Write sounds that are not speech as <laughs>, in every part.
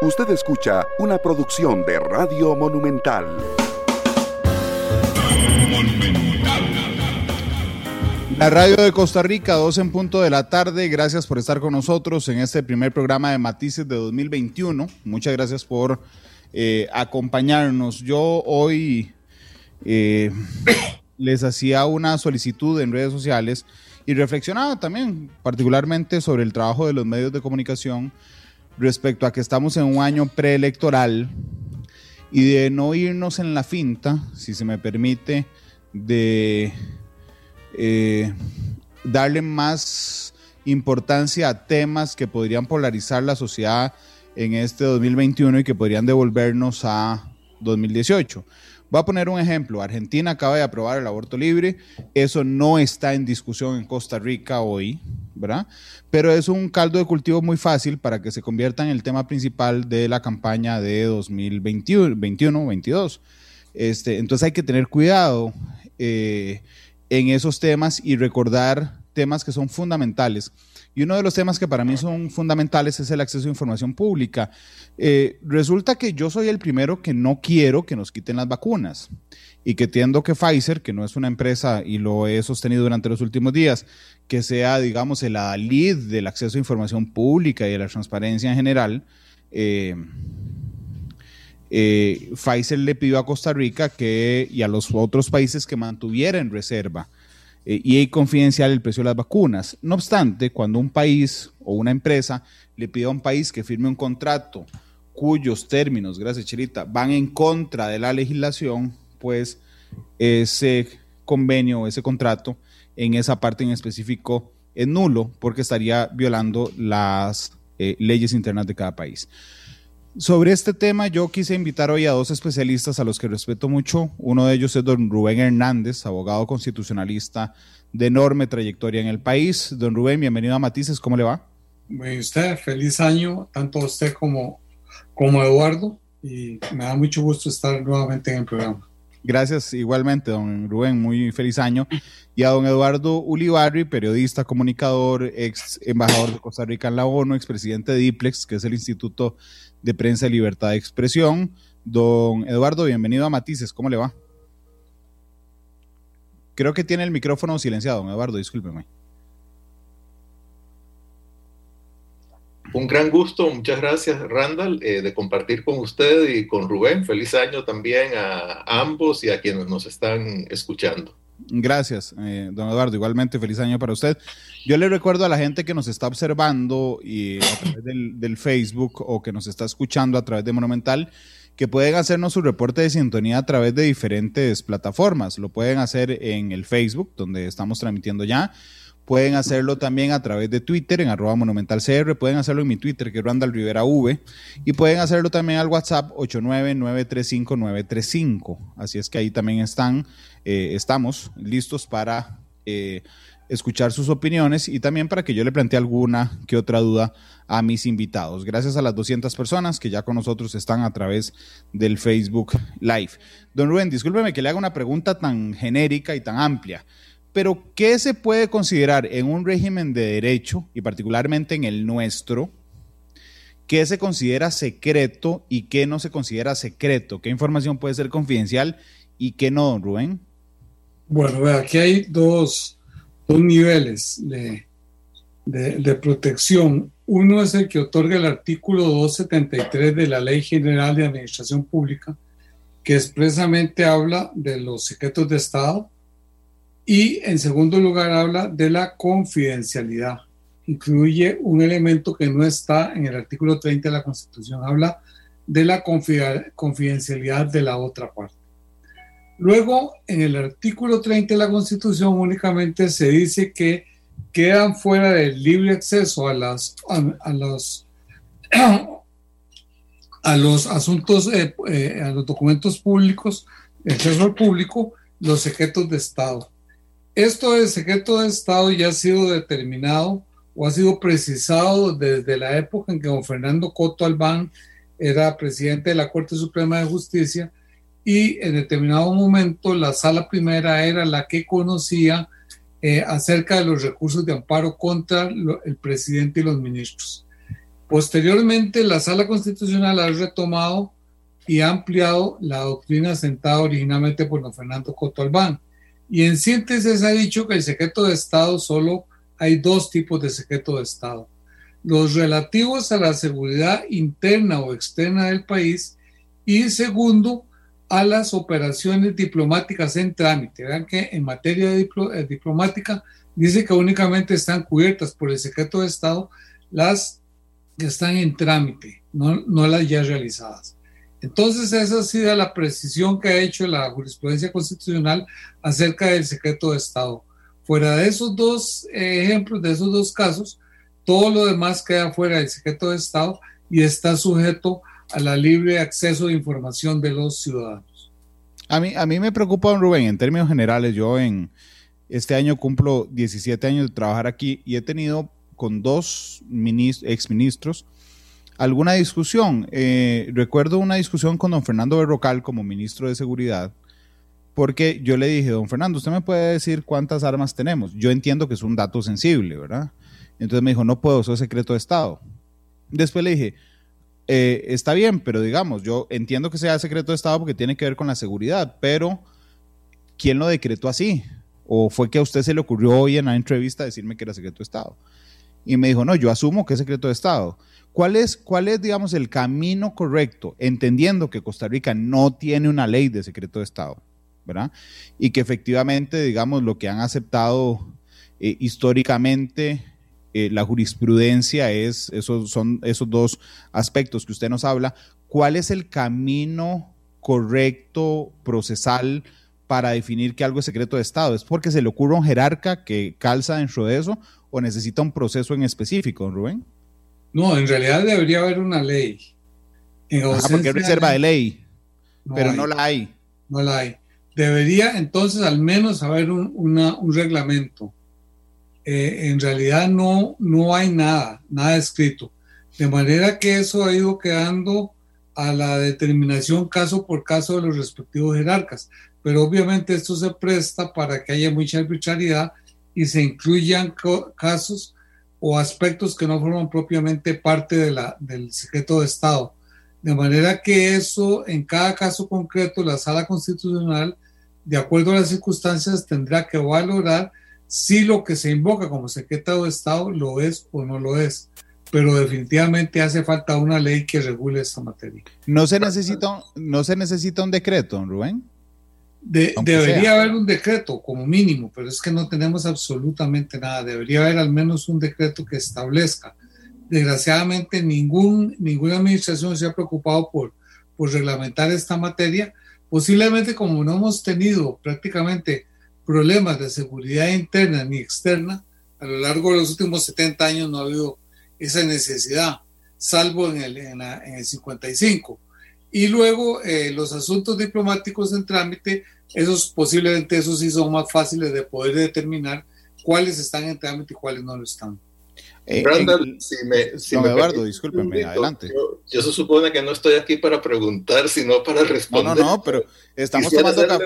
Usted escucha una producción de Radio Monumental. La radio de Costa Rica, 2 en punto de la tarde. Gracias por estar con nosotros en este primer programa de Matices de 2021. Muchas gracias por eh, acompañarnos. Yo hoy eh, les hacía una solicitud en redes sociales y reflexionaba también particularmente sobre el trabajo de los medios de comunicación respecto a que estamos en un año preelectoral y de no irnos en la finta, si se me permite, de eh, darle más importancia a temas que podrían polarizar la sociedad en este 2021 y que podrían devolvernos a 2018. Voy a poner un ejemplo. Argentina acaba de aprobar el aborto libre. Eso no está en discusión en Costa Rica hoy, ¿verdad? Pero es un caldo de cultivo muy fácil para que se convierta en el tema principal de la campaña de 2021-22. Este, entonces hay que tener cuidado eh, en esos temas y recordar temas que son fundamentales. Y uno de los temas que para mí son fundamentales es el acceso a información pública. Eh, resulta que yo soy el primero que no quiero que nos quiten las vacunas y que entiendo que Pfizer, que no es una empresa y lo he sostenido durante los últimos días, que sea, digamos, el adalid del acceso a información pública y de la transparencia en general, eh, eh, Pfizer le pidió a Costa Rica que, y a los otros países que mantuviera en eh, y confidencial el precio de las vacunas. No obstante, cuando un país o una empresa le pide a un país que firme un contrato cuyos términos, gracias Chirita, van en contra de la legislación, pues ese convenio o ese contrato en esa parte en específico es nulo porque estaría violando las eh, leyes internas de cada país. Sobre este tema yo quise invitar hoy a dos especialistas a los que respeto mucho. Uno de ellos es don Rubén Hernández, abogado constitucionalista de enorme trayectoria en el país. Don Rubén, bienvenido a Matices, ¿cómo le va? Muy usted, feliz año, tanto usted como, como Eduardo, y me da mucho gusto estar nuevamente en el programa. Gracias igualmente, don Rubén, muy feliz año. Y a don Eduardo Ulibarri, periodista, comunicador, ex embajador de Costa Rica en la ONU, expresidente de DIPLEX, que es el Instituto de Prensa y Libertad de Expresión. Don Eduardo, bienvenido a Matices, ¿cómo le va? Creo que tiene el micrófono silenciado, don Eduardo, discúlpeme. Un gran gusto, muchas gracias Randall, eh, de compartir con usted y con Rubén. Feliz año también a ambos y a quienes nos están escuchando. Gracias, eh, don Eduardo. Igualmente, feliz año para usted. Yo le recuerdo a la gente que nos está observando y a través del, Facebook o que nos está escuchando a través de Monumental que pueden hacernos su reporte de sintonía a través de diferentes plataformas. Lo pueden hacer en el Facebook, donde estamos transmitiendo ya. Pueden hacerlo también a través de Twitter en arroba monumentalcr, pueden hacerlo en mi Twitter que es Randall Rivera V y pueden hacerlo también al WhatsApp 89935 Así es que ahí también están, eh, estamos listos para eh, escuchar sus opiniones y también para que yo le plantee alguna que otra duda a mis invitados. Gracias a las 200 personas que ya con nosotros están a través del Facebook Live. Don Rubén, discúlpeme que le haga una pregunta tan genérica y tan amplia. Pero, ¿qué se puede considerar en un régimen de derecho, y particularmente en el nuestro, qué se considera secreto y qué no se considera secreto? ¿Qué información puede ser confidencial y qué no, don Rubén? Bueno, aquí hay dos, niveles de, de, protección. Uno es el que otorga el artículo 273 de la Ley General de Administración Pública, que expresamente habla de los secretos de Estado y en segundo lugar habla de la confidencialidad. Incluye un elemento que no está en el artículo 30 de la Constitución. Habla de la confidencialidad de la otra parte. Luego, en el artículo 30 de la Constitución únicamente se dice que quedan fuera del libre acceso a, las, a, los, <clears throat> a los asuntos, eh, eh, a los documentos públicos, acceso al público, los secretos de Estado. Esto del secreto de Estado ya ha sido determinado o ha sido precisado desde la época en que don Fernando Coto Albán era presidente de la Corte Suprema de Justicia y en determinado momento la sala primera era la que conocía eh, acerca de los recursos de amparo contra el presidente y los ministros. Posteriormente, la Sala Constitucional ha retomado y ha ampliado la doctrina sentada originalmente por don Fernando Coto Albán. Y en síntesis ha dicho que el secreto de Estado solo hay dos tipos de secreto de Estado. Los relativos a la seguridad interna o externa del país y segundo, a las operaciones diplomáticas en trámite. Vean que en materia de eh, diplomática dice que únicamente están cubiertas por el secreto de Estado las que están en trámite, no, no las ya realizadas. Entonces, esa ha sido la precisión que ha hecho la jurisprudencia constitucional acerca del secreto de Estado. Fuera de esos dos ejemplos, de esos dos casos, todo lo demás queda fuera del secreto de Estado y está sujeto a la libre acceso de información de los ciudadanos. A mí, a mí me preocupa, don Rubén, en términos generales, yo en este año cumplo 17 años de trabajar aquí y he tenido con dos exministros alguna discusión. Eh, recuerdo una discusión con don Fernando Berrocal como ministro de Seguridad, porque yo le dije, don Fernando, usted me puede decir cuántas armas tenemos. Yo entiendo que es un dato sensible, ¿verdad? Entonces me dijo, no puedo, eso es secreto de Estado. Después le dije, eh, está bien, pero digamos, yo entiendo que sea secreto de Estado porque tiene que ver con la seguridad, pero ¿quién lo decretó así? ¿O fue que a usted se le ocurrió hoy en la entrevista decirme que era secreto de Estado? Y me dijo, no, yo asumo que es secreto de Estado. ¿Cuál es, ¿Cuál es, digamos, el camino correcto, entendiendo que Costa Rica no tiene una ley de secreto de Estado, ¿verdad? Y que efectivamente, digamos, lo que han aceptado eh, históricamente eh, la jurisprudencia es, esos son esos dos aspectos que usted nos habla. ¿Cuál es el camino correcto, procesal, para definir que algo es secreto de Estado? ¿Es porque se le ocurre a un jerarca que calza dentro de eso o necesita un proceso en específico, Rubén? No, en realidad debería haber una ley. porque es reserva de ley, pero no la hay. No la hay. Debería entonces al menos haber un, un reglamento. Eh, en realidad no, no hay nada, nada escrito. De manera que eso ha ido quedando a la determinación caso por caso de los respectivos jerarcas. Pero obviamente esto se presta para que haya mucha arbitrariedad y se incluyan casos o aspectos que no forman propiamente parte del secreto de Estado. De manera que eso, en cada caso concreto, la sala constitucional, de acuerdo a las circunstancias, tendrá que valorar si lo que se invoca como secreto de Estado lo es o no lo es. Pero definitivamente hace falta una ley que regule esta materia. ¿No se necesita, no se necesita un decreto, Rubén? debería haber un decreto como mínimo, pero es que no tenemos absolutamente nada. Debería haber al menos un decreto que establezca. Desgraciadamente, ningún, ninguna administración se ha preocupado por, por reglamentar esta materia. Posiblemente como no hemos tenido prácticamente problemas de seguridad interna ni externa, a lo largo de los últimos 70 años no ha habido esa necesidad, salvo en el, en, en el 55 y luego eh, los asuntos diplomáticos en trámite, esos posiblemente esos sí son más fáciles de poder determinar cuáles están en trámite y cuáles no lo están. Eh, Randall, si me, si Eduardo, discúlpeme, adelante. Yo, se supone que no estoy aquí para preguntar, sino para responder. No, no, no, pero estamos tomando café.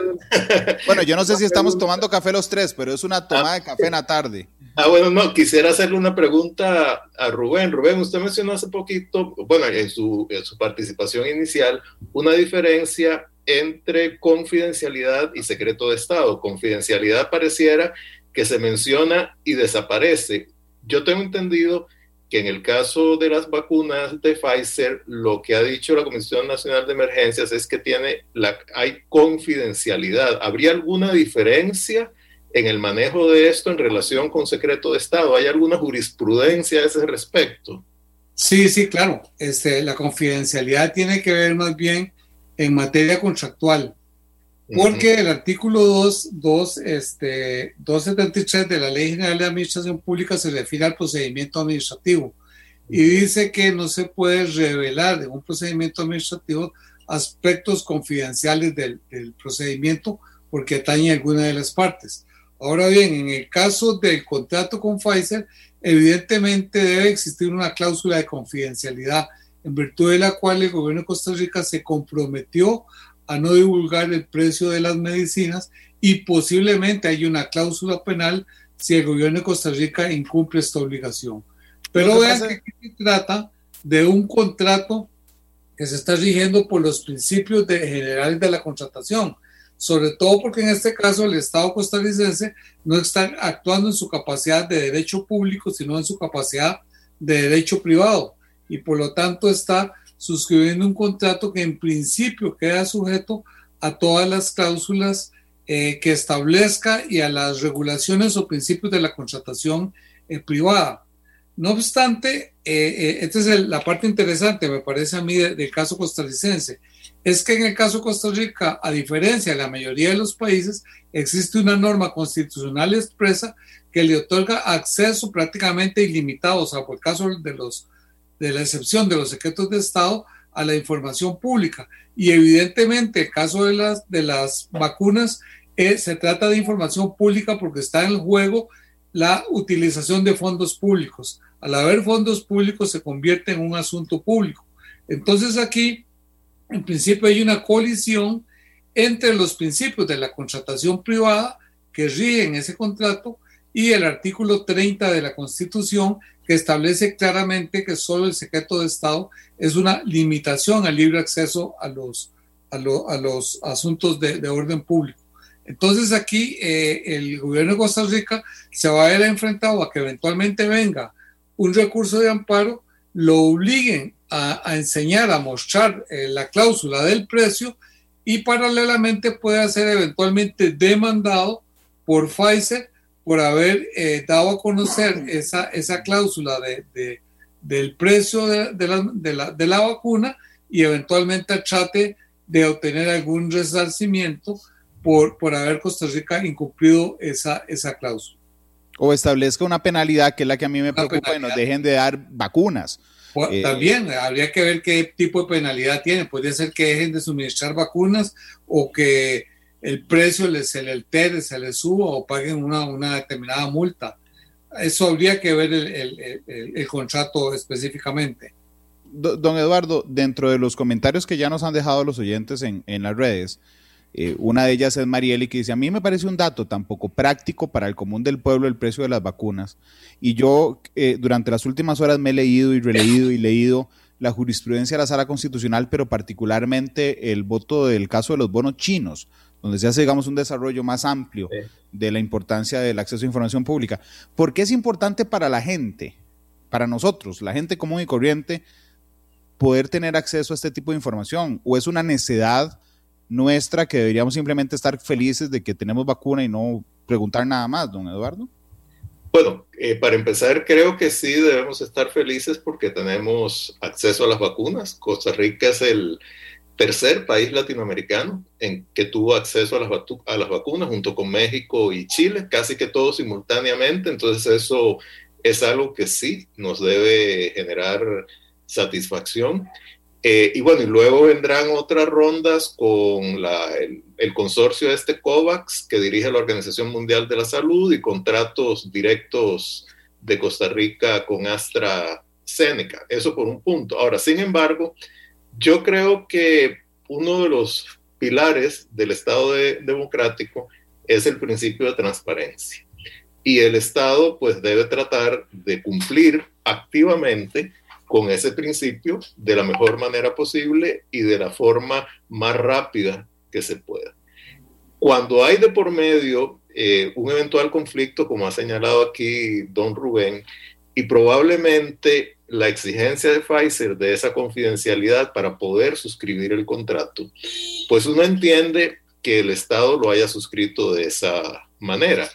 Bueno, yo no sé si estamos tomando café los tres, pero es una tomada de café en la tarde. Ah, bueno, no, quisiera hacerle una pregunta a Rubén. Rubén, usted mencionó hace poquito, bueno, en su, en su participación inicial, una diferencia entre confidencialidad y secreto de Estado. Confidencialidad pareciera que se menciona y desaparece yo tengo entendido que en el caso de las vacunas de Pfizer, lo que ha dicho la Comisión Nacional de Emergencias es que tiene la, hay confidencialidad. ¿Habría alguna diferencia en el manejo de esto en relación con secreto de Estado? ¿Hay alguna jurisprudencia a ese respecto? Sí, sí, claro. Este, la confidencialidad tiene que ver más bien en materia contractual. Porque el artículo 2, 2, este, 273 de la Ley General de Administración Pública se refiere al procedimiento administrativo y dice que no se puede revelar en un procedimiento administrativo aspectos confidenciales del, del procedimiento porque atañe a alguna de las partes. Ahora bien, en el caso del contrato con Pfizer, evidentemente debe existir una cláusula de confidencialidad en virtud de la cual el gobierno de Costa Rica se comprometió a no divulgar el precio de las medicinas y posiblemente hay una cláusula penal si el gobierno de Costa Rica incumple esta obligación. Pero vean que aquí se trata de un contrato que se está rigiendo por los principios de, generales de la contratación, sobre todo porque en este caso el Estado costarricense no está actuando en su capacidad de derecho público, sino en su capacidad de derecho privado, y por lo tanto está suscribiendo un contrato que en principio queda sujeto a todas las cláusulas eh, que establezca y a las regulaciones o principios de la contratación eh, privada. No obstante, eh, esta es la parte interesante, me parece a mí, del caso costarricense, es que en el caso Costa Rica, a diferencia de la mayoría de los países, existe una norma constitucional expresa que le otorga acceso prácticamente ilimitado, o sea, por el caso de, los, de la excepción de los secretos de Estado, a la información pública. Y evidentemente, el caso de las, de las vacunas, eh, se trata de información pública porque está en juego la utilización de fondos públicos. Al haber fondos públicos se convierte en un asunto público. Entonces aquí, en principio, hay una colisión entre los principios de la contratación privada que rigen ese contrato y el artículo 30 de la Constitución que establece claramente que solo el secreto de Estado es una limitación al libre acceso a los, a, los asuntos de, orden público. Entonces aquí eh, el gobierno de Costa Rica se va a ver enfrentado a que eventualmente venga un recurso de amparo, lo obliguen a, enseñar, a mostrar eh, la cláusula del precio y paralelamente puede ser eventualmente demandado por Pfizer por haber eh, dado a conocer esa, esa cláusula de, del precio de, la, de, la, vacuna y eventualmente trate de obtener algún resarcimiento por, por haber Costa Rica incumplido esa, esa cláusula. O establezca una penalidad que es la que a mí me preocupa y nos dejen de dar vacunas. Eh, también habría que ver qué tipo de penalidad tiene. Podría ser que dejen de suministrar vacunas o que el precio se le altere, se le suba o paguen una, una determinada multa. Eso habría que ver el, el, contrato específicamente. Don Eduardo, dentro de los comentarios que ya nos han dejado los oyentes en, en las redes, eh, una de ellas es Marieli que dice, a mí me parece un dato tan poco práctico para el común del pueblo el precio de las vacunas. Y yo eh, durante las últimas horas me he leído y releído y leído la jurisprudencia de la sala constitucional, pero particularmente el voto del caso de los bonos chinos, donde se hace, digamos, un desarrollo más amplio de la importancia del acceso a información pública. ¿Por qué es importante para la gente, para nosotros, la gente común y corriente, poder tener acceso a este tipo de información? ¿O es una necedad nuestra que deberíamos simplemente estar felices de que tenemos vacuna y no preguntar nada más, don Eduardo? Bueno, eh, para empezar, creo que sí debemos estar felices porque tenemos acceso a las vacunas. Costa Rica es el tercer país latinoamericano en que tuvo acceso a las, a las vacunas junto con México y Chile, casi que todos simultáneamente. Entonces eso es algo que sí nos debe generar satisfacción. Eh, y bueno, y luego vendrán otras rondas con la, el, el, consorcio este COVAX que dirige la Organización Mundial de la Salud y contratos directos de Costa Rica con AstraZeneca. Eso por un punto. Ahora, sin embargo, yo creo que uno de los pilares del Estado democrático es el principio de transparencia. Y el Estado pues debe tratar de cumplir activamente con ese principio de la mejor manera posible y de la forma más rápida que se pueda. Cuando hay de por medio eh, un eventual conflicto, como ha señalado aquí don Rubén, y probablemente la exigencia de Pfizer de esa confidencialidad para poder suscribir el contrato, pues uno entiende que el Estado lo haya suscrito de esa manera.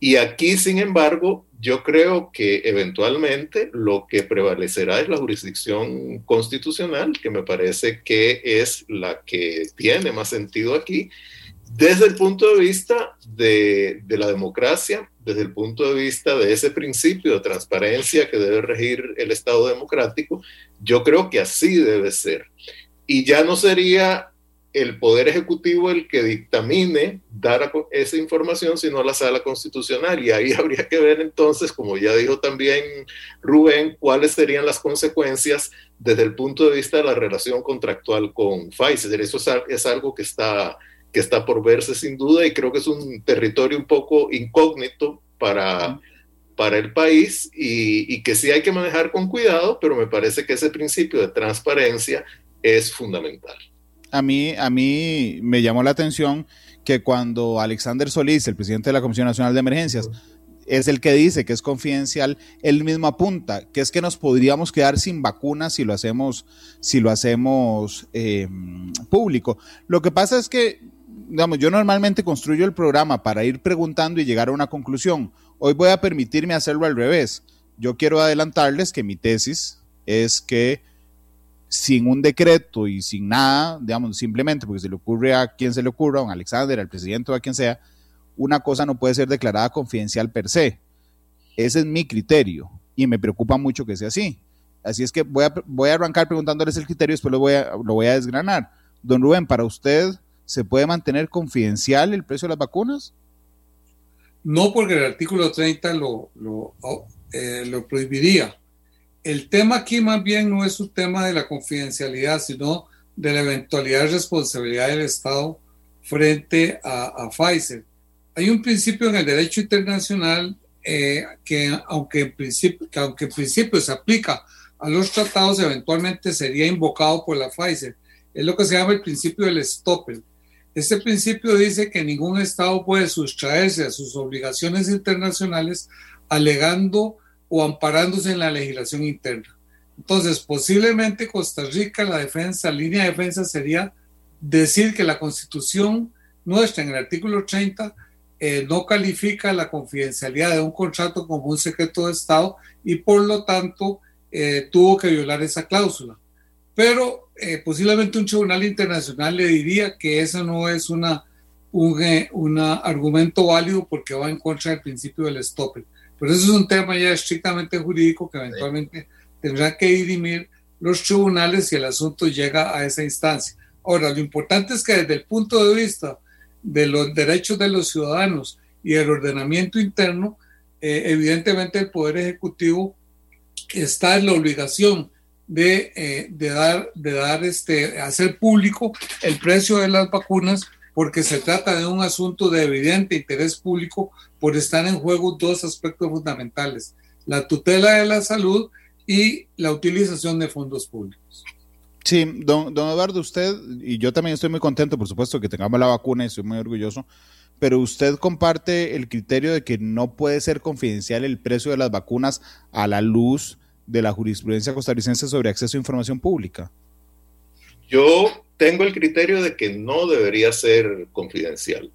Y aquí, sin embargo, yo creo que eventualmente lo que prevalecerá es la jurisdicción constitucional, que me parece que es la que tiene más sentido aquí, desde el punto de vista de, de la democracia desde el punto de vista de ese principio de transparencia que debe regir el Estado democrático, yo creo que así debe ser. Y ya no sería el Poder Ejecutivo el que dictamine dar esa información, sino la Sala Constitucional. Y ahí <laughs> habría que ver entonces, como ya dijo también Rubén, cuáles serían las consecuencias desde el punto de vista de la relación contractual con Pfizer. Eso es algo que está que está por verse sin duda y creo que es un territorio un poco incógnito para, para el país y, y, que sí hay que manejar con cuidado, pero me parece que ese principio de transparencia es fundamental. A mí, a mí me llamó la atención que cuando Alexander Solís, el presidente de la Comisión Nacional de Emergencias, es el que dice que es confidencial, él mismo apunta que es que nos podríamos quedar sin vacunas si lo hacemos, si lo hacemos eh, público. Lo que pasa es que, digamos, yo normalmente construyo el programa para ir preguntando y llegar a una conclusión. Hoy voy a permitirme hacerlo al revés. Yo quiero adelantarles que mi tesis es que sin un decreto y sin nada, digamos, simplemente porque se le ocurre a quien se le ocurra, a un Alexander, al presidente o a quien sea, una cosa no puede ser declarada confidencial per se. Ese es mi criterio y me preocupa mucho que sea así. Así es que voy a, voy a arrancar preguntándoles el criterio después lo voy, a, lo voy a desgranar. Don Rubén, para usted, ¿se puede mantener confidencial el precio de las vacunas? No, porque el artículo 30 lo, lo, eh, lo prohibiría. El tema aquí más bien no es un tema de la confidencialidad, sino de la eventualidad de responsabilidad del Estado frente a, a Pfizer. Hay un principio en el derecho internacional eh, que, aunque en principio, que aunque en principio se aplica a los tratados, eventualmente sería invocado por la Pfizer. Es lo que se llama el principio del Stoppel. Este principio dice que ningún Estado puede sustraerse a sus obligaciones internacionales alegando o amparándose en la legislación interna. Entonces, posiblemente Costa Rica, la defensa, línea de defensa sería decir que la constitución nuestra en el artículo 30 eh, no califica la confidencialidad de un contrato como un secreto de Estado y por lo tanto eh, tuvo que violar esa cláusula. Pero eh, posiblemente un tribunal internacional le diría que eso no es una, un una argumento válido porque va en contra del principio del stop. Pero eso es un tema ya estrictamente jurídico que eventualmente tendrán que dirimir los tribunales si el asunto llega a esa instancia. Ahora, lo importante es que desde el punto de vista de los derechos de los ciudadanos y el ordenamiento interno, eh, evidentemente el Poder Ejecutivo está en la obligación de, eh, de, dar, de dar este, hacer público el precio de las vacunas porque se trata de un asunto de evidente interés público por estar en juego dos aspectos fundamentales, la tutela de la salud y la utilización de fondos públicos. Sí, don, don Eduardo, usted, y yo también estoy muy contento, por supuesto, que tengamos la vacuna y estoy muy orgulloso, pero usted comparte el criterio de que no puede ser confidencial el precio de las vacunas a la luz de la jurisprudencia costarricense sobre acceso a información pública. Yo tengo el criterio de que no debería ser confidencial.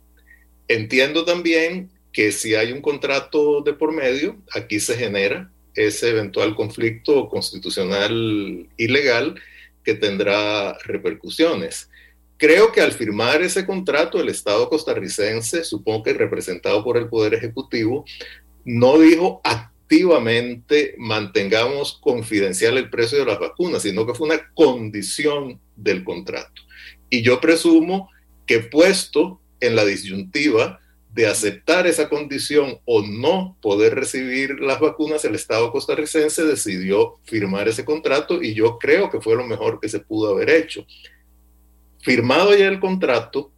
Entiendo también que si hay un contrato de por medio, aquí se genera ese eventual conflicto constitucional ilegal que tendrá repercusiones. Creo que al firmar ese contrato, el Estado costarricense, supongo que representado por el Poder Ejecutivo, no dijo activamente mantengamos confidencial el precio de las vacunas, sino que fue una condición del contrato. Y yo presumo que puesto en la disyuntiva de aceptar esa condición o no poder recibir las vacunas, el Estado costarricense decidió firmar ese contrato y yo creo que fue lo mejor que se pudo haber hecho. Firmado ya el contrato,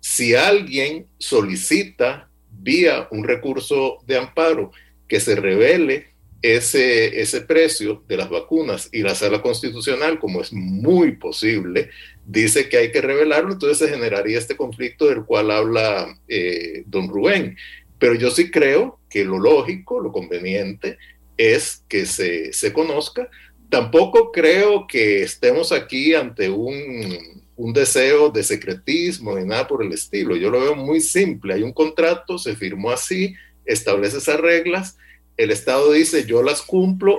si alguien solicita vía un recurso de amparo que se revele ese, ese precio de las vacunas y la sala constitucional, como es muy posible, dice que hay que revelarlo, entonces se generaría este conflicto del cual habla eh, don Rubén. Pero yo sí creo que lo lógico, lo conveniente, es que se, se conozca. Tampoco creo que estemos aquí ante un, un deseo de secretismo ni nada por el estilo. Yo lo veo muy simple. Hay un contrato, se firmó así, establece esas reglas. El Estado dice, yo las cumplo.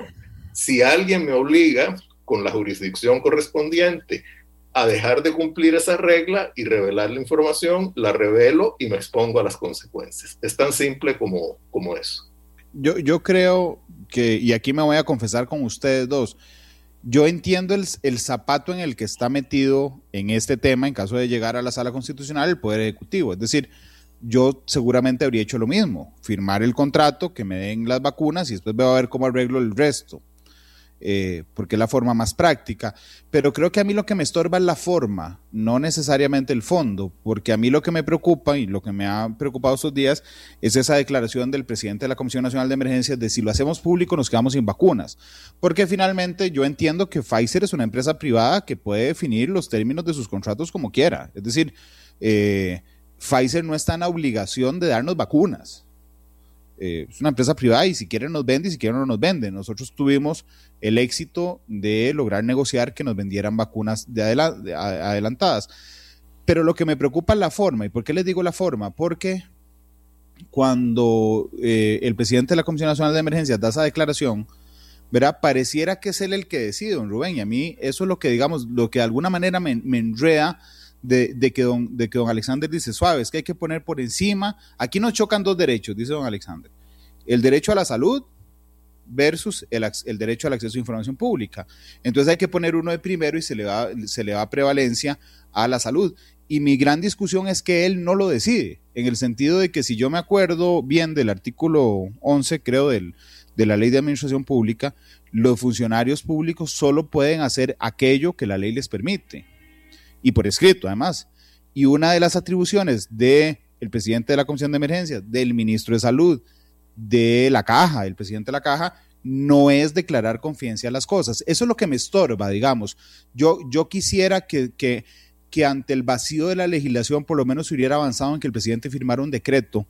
Si alguien me obliga con la jurisdicción correspondiente a dejar de cumplir esa regla y revelar la información, la revelo y me expongo a las consecuencias. Es tan simple como, como eso. Yo, yo creo que, y aquí me voy a confesar con ustedes dos, yo entiendo el, el, zapato en el que está metido en este tema en caso de llegar a la sala constitucional el Poder Ejecutivo. Es decir, yo seguramente habría hecho lo mismo, firmar el contrato, que me den las vacunas y después veo a ver cómo arreglo el resto. eh, porque es la forma más práctica. Pero creo que a mí lo que me estorba es la forma, no necesariamente el fondo, porque a mí lo que me preocupa y lo que me ha preocupado estos días es esa declaración del presidente de la Comisión Nacional de Emergencias de si lo hacemos público nos quedamos sin vacunas. Porque finalmente yo entiendo que Pfizer es una empresa privada que puede definir los términos de sus contratos como quiera. Es decir, eh, Pfizer no está en la obligación de darnos vacunas. Eh, es una empresa privada y si quieren nos vende y si quieren no nos vende. Nosotros tuvimos el éxito de lograr negociar que nos vendieran vacunas de, adelantadas. Pero lo que me preocupa es la forma. ¿Y por qué les digo la forma? Porque cuando eh, el presidente de la Comisión Nacional de Emergencias da esa declaración, ¿verdad? Pareciera que es él el que decide, don Rubén. Y a mí eso es lo que, digamos, lo que de alguna manera me, me enreda de, que don, de que don Alexander dice, suave, es que hay que poner por encima, aquí nos chocan dos derechos, dice don Alexander, el derecho a la salud versus el, el, derecho al acceso a información pública. Entonces hay que poner uno de primero y se le, va, se le va prevalencia a la salud. Y mi gran discusión es que él no lo decide, en el sentido de que si yo me acuerdo bien del artículo 11, creo, del, de la ley de administración pública, los funcionarios públicos solo pueden hacer aquello que la ley les permite y por escrito además. Y una de las atribuciones del el presidente de la Comisión de Emergencia, del ministro de Salud, de la caja, el presidente de la caja, no es declarar confidencial las cosas. Eso es lo que me estorba, digamos. Yo, yo quisiera que, que, que ante el vacío de la legislación por lo menos se hubiera avanzado en que el presidente firmara un decreto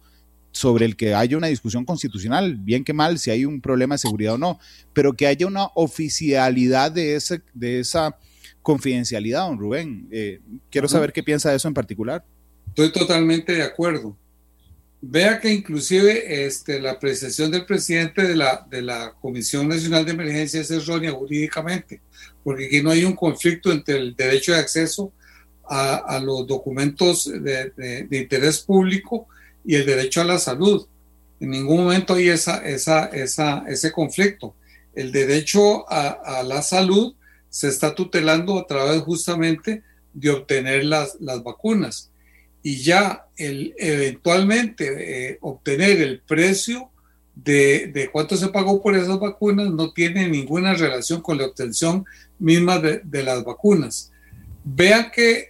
sobre el que haya una discusión constitucional, bien que mal, si hay un problema de seguridad o no, pero que haya una oficialidad de, ese, de esa confidencialidad, don Rubén. Eh, quiero saber qué piensa de eso en particular. Estoy totalmente de acuerdo. Vea que inclusive este, la apreciación del presidente de la, de la Comisión Nacional de Emergencias es errónea jurídicamente, porque aquí no hay un conflicto entre el derecho de acceso a, los documentos de, de, interés público y el derecho a la salud. En ningún momento hay esa, esa, esa, ese conflicto. El derecho a, a la salud se está tutelando a través justamente de obtener las, las vacunas. Y ya el, eventualmente eh, obtener el precio de, de, cuánto se pagó por esas vacunas no tiene ninguna relación con la obtención misma de, de las vacunas. Vean que,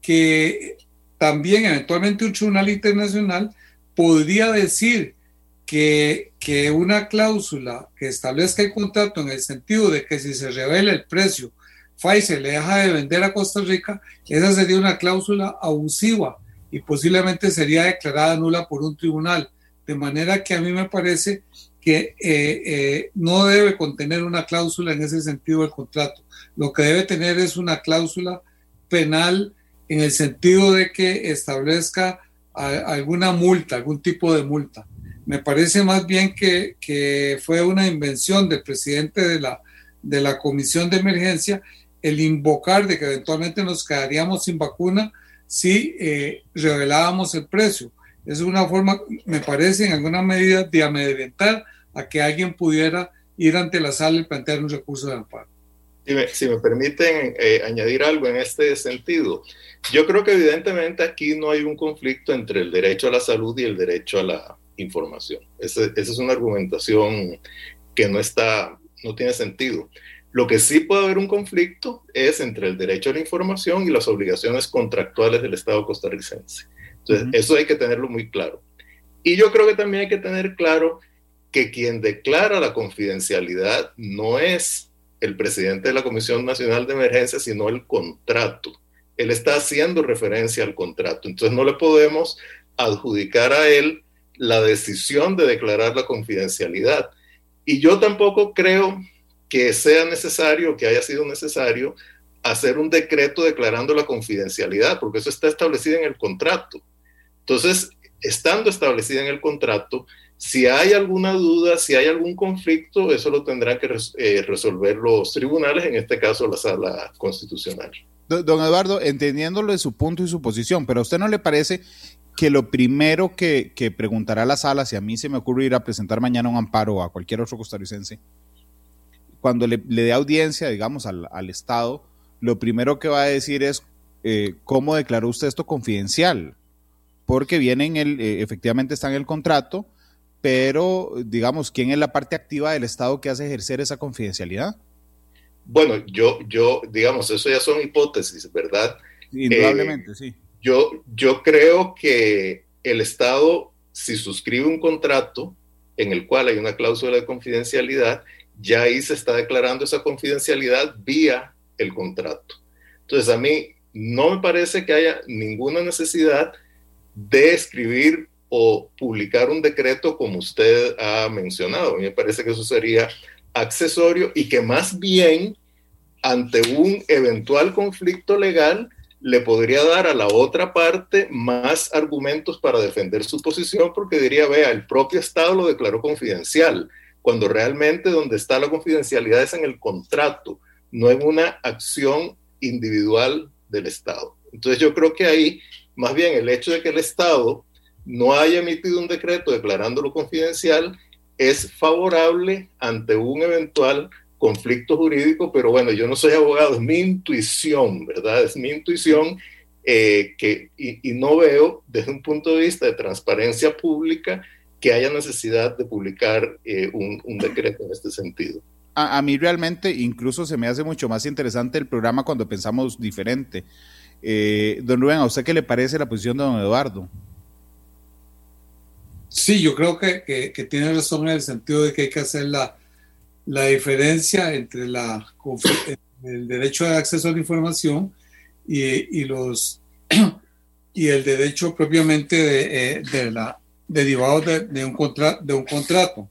que también eventualmente un tribunal internacional podría decir que, una cláusula que establezca el contrato en el sentido de que si se revela el precio, Pfizer le deja de vender a Costa Rica, esa sería una cláusula abusiva y posiblemente sería declarada nula por un tribunal. De manera que a mí me parece que eh, eh, no debe contener una cláusula en ese sentido el contrato. Lo que debe tener es una cláusula penal en el sentido de que establezca alguna multa, algún tipo de multa. Me parece más bien que, que fue una invención del presidente de la, de la Comisión de Emergencia el invocar de que eventualmente nos quedaríamos sin vacuna si eh, revelábamos el precio. Es una forma, me parece, en alguna medida de amedrentar a que alguien pudiera ir ante la sala y plantear un recurso de amparo. Si me, si me permiten eh, añadir algo en este sentido, yo creo que evidentemente aquí no hay un conflicto entre el derecho a la salud y el derecho a la, información. Esa, es una argumentación que no está, no tiene sentido. Lo que sí puede haber un conflicto es entre el derecho a la información y las obligaciones contractuales del Estado costarricense. Entonces, eso hay que tenerlo muy claro. Y yo creo que también hay que tener claro que quien declara la confidencialidad no es el presidente de la Comisión Nacional de Emergencia, sino el contrato. Él está haciendo referencia al contrato. Entonces, no le podemos adjudicar a él la decisión de declarar la confidencialidad. Y yo tampoco creo que sea necesario, que haya sido necesario, hacer un decreto declarando la confidencialidad, porque eso está establecido en el contrato. Entonces, estando establecida en el contrato, si hay alguna duda, si hay algún conflicto, eso lo tendrán que eh, resolver los tribunales, en este caso la sala constitucional. Don Eduardo, entendiéndolo de su punto y su posición, pero a usted no le parece que lo primero que, preguntará la sala, si a mí se me ocurre ir a presentar mañana un amparo a cualquier otro costarricense, cuando le, dé audiencia, digamos, al, Estado, lo primero que va a decir es eh, cómo declaró usted esto confidencial, porque viene en el, eh, efectivamente está en el contrato, pero digamos, ¿quién es la parte activa del Estado que hace ejercer esa confidencialidad? Bueno, yo, yo, digamos, eso ya son hipótesis, ¿verdad? Indudablemente, eh, sí. Yo, yo creo que el Estado, si suscribe un contrato en el cual hay una cláusula de confidencialidad, ya ahí se está declarando esa confidencialidad vía el contrato. Entonces, a mí no me parece que haya ninguna necesidad de escribir o publicar un decreto como usted ha mencionado. A mí me parece que eso sería accesorio y que más bien ante un eventual conflicto legal le podría dar a la otra parte más argumentos para defender su posición porque diría, vea, el propio Estado lo declaró confidencial, cuando realmente donde está la confidencialidad es en el contrato, no en una acción individual del Estado. Entonces yo creo que ahí, más bien el hecho de que el Estado no haya emitido un decreto declarándolo confidencial es favorable ante un eventual conflicto jurídico, pero bueno, yo no soy abogado, es mi intuición, ¿verdad? Es mi intuición eh, que, y, no veo desde un punto de vista de transparencia pública que haya necesidad de publicar eh, un, un, decreto en este sentido. A, a, mí realmente incluso se me hace mucho más interesante el programa cuando pensamos diferente. Eh, don Rubén, ¿a usted qué le parece la posición de don Eduardo? Sí, yo creo que, que, tiene razón en el sentido de que hay que hacer la, la diferencia entre la, el derecho de acceso a la información y, <clears throat> el derecho propiamente eh, derivado de, un, contra, de un contrato.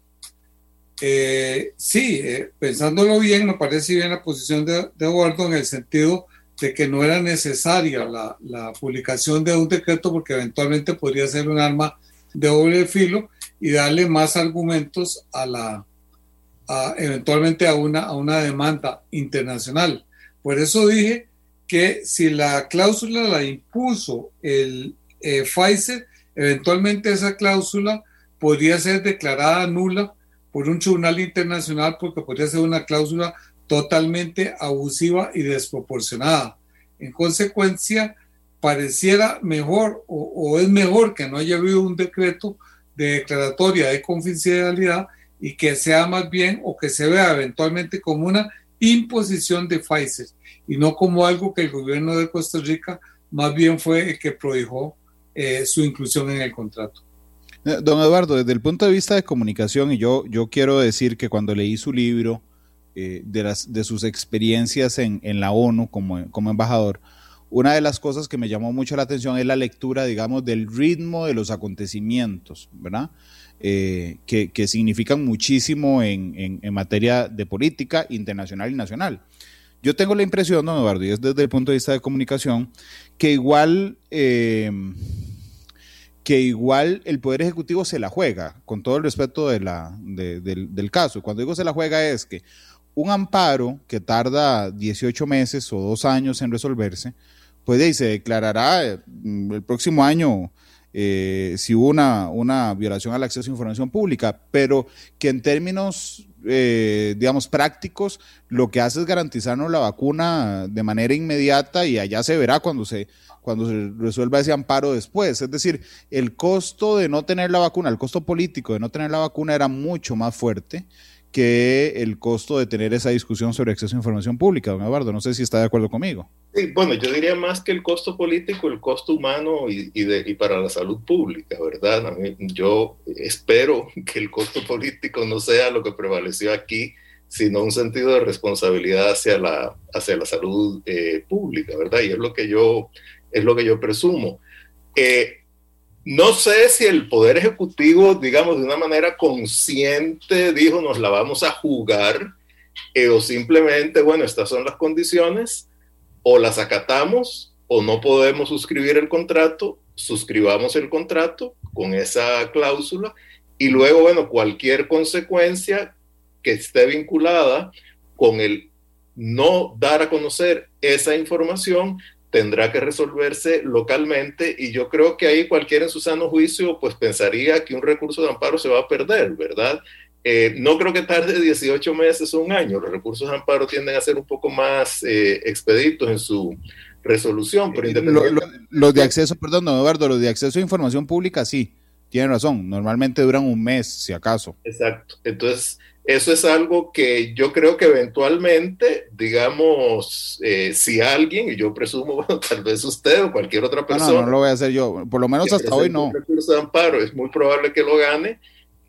Eh, sí, eh, pensándolo bien, me parece bien la posición de, de, Eduardo en el sentido de que no era necesaria la, la publicación de un decreto porque eventualmente podría ser un arma de doble filo y darle más argumentos a la a, eventualmente a una, a una demanda internacional. Por eso dije que si la cláusula la impuso el eh, Pfizer, eventualmente esa cláusula podría ser declarada nula por un tribunal internacional porque podría ser una cláusula totalmente abusiva y desproporcionada. En consecuencia, pareciera mejor o, es mejor que no haya habido un decreto de declaratoria de confidencialidad y que sea más bien o que se vea eventualmente como una imposición de Pfizer y no como algo que el gobierno de Costa Rica más bien fue el que prohijó eh, su inclusión en el contrato. Eh, don Eduardo, desde el punto de vista de comunicación, y yo, yo quiero decir que cuando leí su libro eh, de, las, de sus experiencias en, en la ONU como, como embajador, una de las cosas que me llamó mucho la atención es la lectura, digamos, del ritmo de los acontecimientos, ¿verdad? Eh, que, que, significan muchísimo en, en, materia de política internacional y nacional. Yo tengo la impresión, don Eduardo, y es desde el punto de vista de comunicación, que igual, eh, que igual el Poder Ejecutivo se la juega, con todo el respeto de la, del, del caso. Cuando digo se la juega es que un amparo que tarda 18 meses o dos años en resolverse, pues se declarará eh, el próximo año eh, si hubo una, una, violación al acceso a información pública, pero que en términos, eh, digamos, prácticos, lo que hace es garantizarnos la vacuna de manera inmediata y allá se verá cuando se, cuando se resuelva ese amparo después. Es decir, el costo de no tener la vacuna, el costo político de no tener la vacuna era mucho más fuerte que el costo de tener esa discusión sobre acceso a información pública, don Eduardo. No sé si está de acuerdo conmigo. Sí, bueno, yo diría más que el costo político, el costo humano y, y, de, y para la salud pública, ¿verdad? A mí, yo espero <laughs> que el costo político no sea lo que prevaleció aquí, sino un sentido de responsabilidad hacia la, hacia la salud eh, pública, ¿verdad? Y es lo que yo, es lo que yo presumo. Eh, no sé si el Poder Ejecutivo, digamos, de una manera consciente dijo nos la vamos a jugar eh, o simplemente, bueno, estas son las condiciones, o las acatamos o no podemos suscribir el contrato, suscribamos el contrato con esa cláusula y luego, bueno, cualquier consecuencia que esté vinculada con el no dar a conocer esa información tendrá que resolverse localmente y yo creo que ahí cualquiera en su sano juicio pues pensaría que un recurso de amparo se va a perder, ¿verdad? Eh, no creo que tarde 18 meses o un año, los recursos de amparo tienden a ser un poco más eh, expeditos en su resolución. Pero los lo, lo de acceso, perdón, don Eduardo, los de acceso a información pública sí, tiene razón, normalmente duran un mes, si acaso. Exacto. Entonces, eso es algo que yo creo que eventualmente, digamos, eh, si alguien, y yo presumo, <laughs> tal vez usted o cualquier otra persona. No, no, lo voy a hacer yo, por lo menos hasta hoy no. recurso de amparo, es muy probable que lo gane.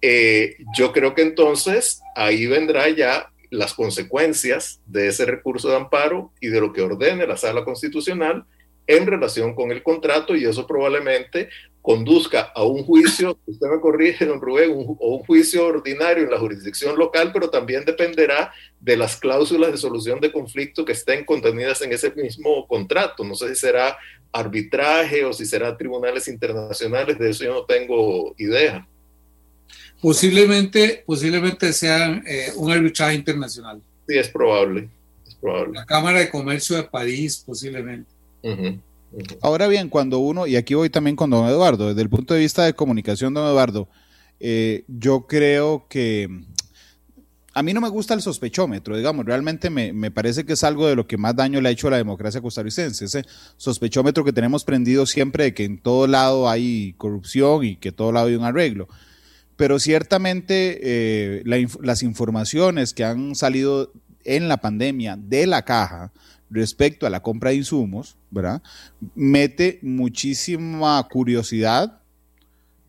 Eh, yo creo que entonces ahí vendrá ya las consecuencias de ese recurso de amparo y de lo que ordene la sala constitucional en relación con el contrato y eso probablemente conduzca a un juicio, <laughs> usted me corrige, don Rubén, o un juicio ordinario en la jurisdicción local, pero también dependerá de las cláusulas de solución de conflicto que estén contenidas en ese mismo contrato. No sé si será arbitraje o si será tribunales internacionales, de eso yo no tengo idea. Posiblemente, posiblemente sea eh, un arbitraje internacional. Sí, es probable, es probable. La Cámara de Comercio de París, posiblemente. Ahora bien, cuando uno, y aquí voy también con don Eduardo, desde el punto de vista de comunicación, don Eduardo, eh, yo creo que a mí no me gusta el sospechómetro, digamos, realmente me, me, parece que es algo de lo que más daño le ha hecho a la democracia costarricense, ese sospechómetro que tenemos prendido siempre de que en todo lado hay corrupción y que en todo lado hay un arreglo. Pero ciertamente eh, las informaciones que han salido en la pandemia de la caja, respecto a la compra de insumos, ¿verdad? Mete muchísima curiosidad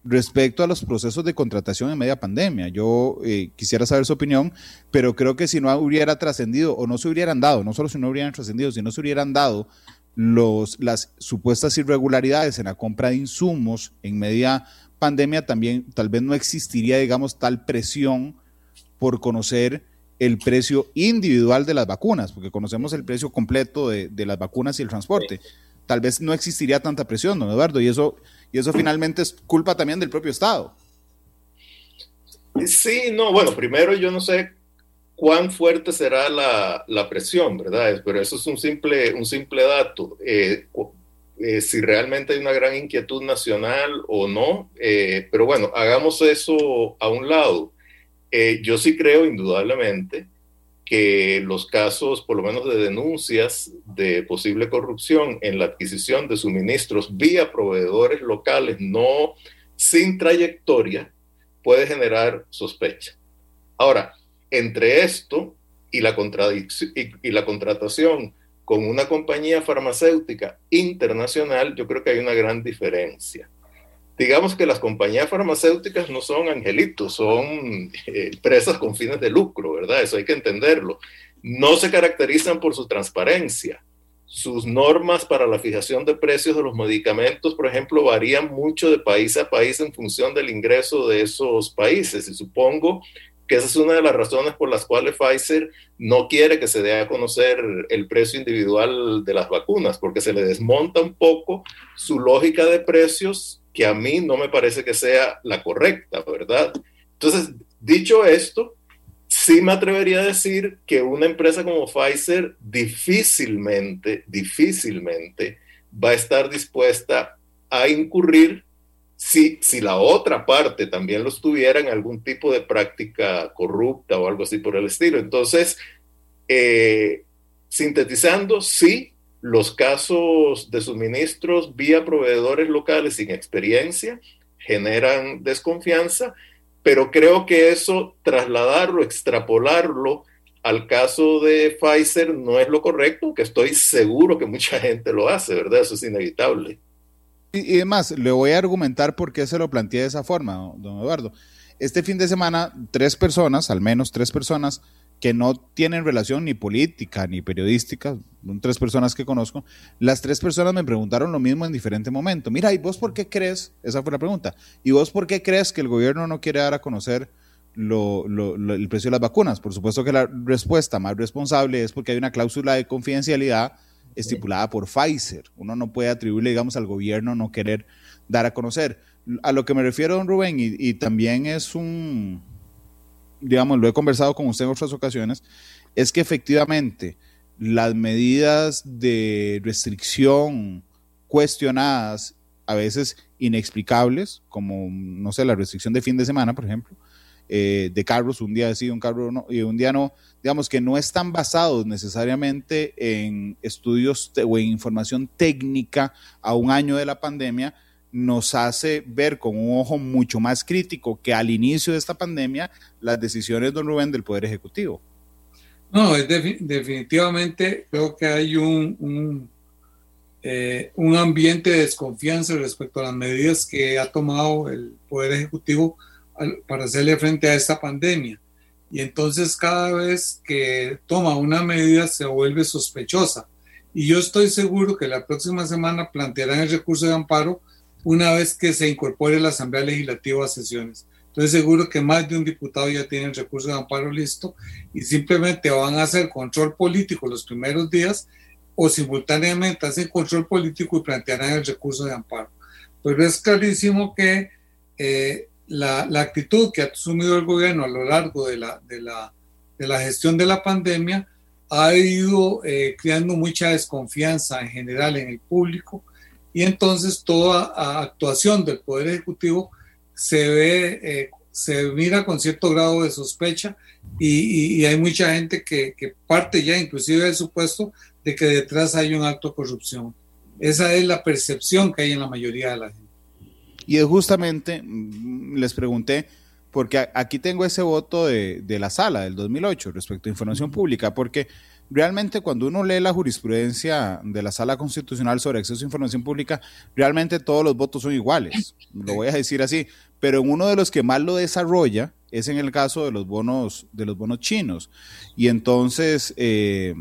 respecto a los procesos de contratación en media pandemia. Yo eh, quisiera saber su opinión, pero creo que si no hubiera trascendido o no se hubieran dado, no solo si no hubieran trascendido, si no se hubieran dado los, las supuestas irregularidades en la compra de insumos en media pandemia, también tal vez no existiría, digamos, tal presión por conocer el precio individual de las vacunas, porque conocemos el precio completo de, las vacunas y el transporte. Tal vez no existiría tanta presión, don Eduardo, y eso, y eso finalmente es culpa también del propio Estado. Sí, no, bueno, primero yo no sé cuán fuerte será la, presión, ¿verdad? Pero eso es un simple, un simple dato. Eh, eh, si realmente hay una gran inquietud nacional o no, eh, pero bueno, hagamos eso a un lado. Eh, yo sí creo indudablemente que los casos, por lo menos de denuncias de posible corrupción en la adquisición de suministros vía proveedores locales no sin trayectoria, puede generar sospecha. Ahora, entre esto y la, y la contratación con una compañía farmacéutica internacional, yo creo que hay una gran diferencia digamos que las compañías farmacéuticas no son angelitos, son eh, empresas con fines de lucro, ¿verdad? Eso hay que entenderlo. No se caracterizan por su transparencia. Sus normas para la fijación de precios de los medicamentos, por ejemplo, varían mucho de país a país en función del ingreso de esos países. Y supongo que esa es una de las razones por las cuales Pfizer no quiere que se dé a conocer el precio individual de las vacunas, porque se le desmonta un poco su lógica de precios que a mí no me parece que sea la correcta, ¿verdad? Entonces, dicho esto, sí me atrevería a decir que una empresa como Pfizer difícilmente, difícilmente va a estar dispuesta a incurrir si, si la otra parte también lo estuviera en algún tipo de práctica corrupta o algo así por el estilo. Entonces, eh, sintetizando, sí, los casos de suministros vía proveedores locales sin experiencia generan desconfianza, pero creo que eso, trasladarlo, extrapolarlo al caso de Pfizer no es lo correcto, que estoy seguro que mucha gente lo hace, ¿verdad? Eso es inevitable. Y, además, le voy a argumentar por qué se lo planteé de esa forma, don Eduardo. Este fin de semana, tres personas, al menos tres personas, que no tienen relación ni política ni periodística, son tres personas que conozco, las tres personas me preguntaron lo mismo en diferente momento. Mira, ¿y vos por qué crees? Esa fue la pregunta. ¿Y vos por qué crees que el gobierno no quiere dar a conocer lo, el precio de las vacunas? Por supuesto que la respuesta más responsable es porque hay una cláusula de confidencialidad estipulada por Pfizer. Uno no puede atribuirle, digamos, al gobierno no querer dar a conocer. A lo que me refiero, don Rubén, y también es un, digamos, lo he conversado con usted en otras ocasiones, es que efectivamente las medidas de restricción cuestionadas, a veces inexplicables, como, no sé, la restricción de fin de semana, por ejemplo, eh, de carros, un día sí, un carro no, y un día no, digamos que no están basados necesariamente en estudios o en información técnica a un año de la pandemia, nos hace ver con un ojo mucho más crítico que al inicio de esta pandemia las decisiones, don Rubén, del Poder Ejecutivo. No, es definitivamente creo que hay un, eh, un, ambiente de desconfianza respecto a las medidas que ha tomado el Poder Ejecutivo para hacerle frente a esta pandemia. Y entonces cada vez que toma una medida se vuelve sospechosa. Y yo estoy seguro que la próxima semana plantearán el recurso de amparo una vez que se incorpore la Asamblea Legislativa a sesiones. Entonces seguro que más de un diputado ya tiene el recurso de amparo listo y simplemente van a hacer control político los primeros días o simultáneamente hacen control político y plantearán el recurso de amparo. Pero es clarísimo que eh, la, la, actitud que ha asumido el gobierno a lo largo de la, de la, de la gestión de la pandemia ha ido eh, creando mucha desconfianza en general en el público y entonces toda actuación del Poder Ejecutivo se ve, eh, se mira con cierto grado de sospecha y, y, hay mucha gente que, que, parte ya inclusive del supuesto de que detrás hay un acto de corrupción. Esa es la percepción que hay en la mayoría de la gente. Y justamente, mm, les pregunté, porque aquí tengo ese voto de, de la sala del 2008 respecto a información pública, porque realmente cuando uno lee la jurisprudencia de la Sala Constitucional sobre acceso a información pública, realmente todos los votos son iguales, lo voy a decir así, pero en uno de los que más lo desarrolla es en el caso de los bonos, de los bonos chinos. Y entonces, eh,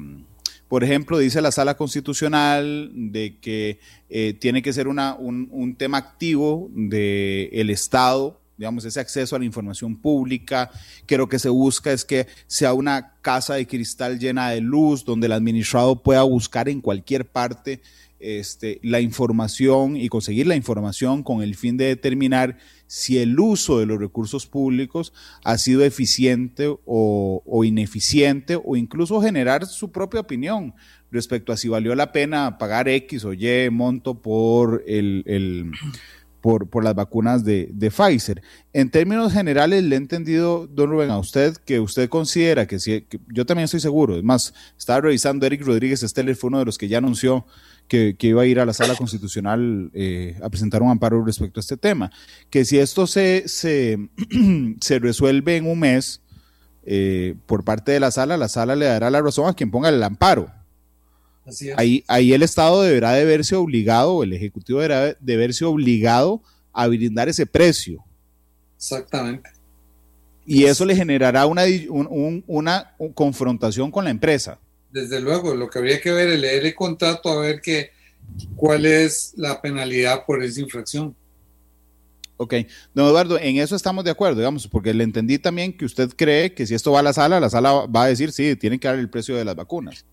por ejemplo, dice la Sala Constitucional de que eh, tiene que ser una, un, un tema activo del Estado digamos, ese acceso a la información pública, que lo que se busca es que sea una casa de cristal llena de luz, donde el administrado pueda buscar en cualquier parte este, la información y conseguir la información con el fin de determinar si el uso de los recursos públicos ha sido eficiente o, ineficiente o incluso generar su propia opinión respecto a si valió la pena pagar X o Y monto por el, el por, por las vacunas de, de, Pfizer. En términos generales, le he entendido, don Rubén, a usted que usted considera que, si, yo también estoy seguro, es más, estaba revisando, Eric Rodríguez Esteller fue uno de los que ya anunció que, que iba a ir a la sala constitucional eh, a presentar un amparo respecto a este tema, que si esto se, se, <clears throat> se resuelve en un mes eh, por parte de la sala, la sala le dará la razón a quien ponga el amparo Ahí, ahí el Estado deberá de verse obligado, el Ejecutivo deberá de verse obligado a brindar ese precio. Exactamente. Y eso le generará una, un, una confrontación con la empresa. Desde luego, lo que habría que ver es leer el contrato a ver que, cuál es la penalidad por esa infracción. Ok, don Eduardo, en eso estamos de acuerdo, digamos, porque le entendí también que usted cree que si esto va a la sala, la sala va a decir, sí, tienen que dar el precio de las vacunas.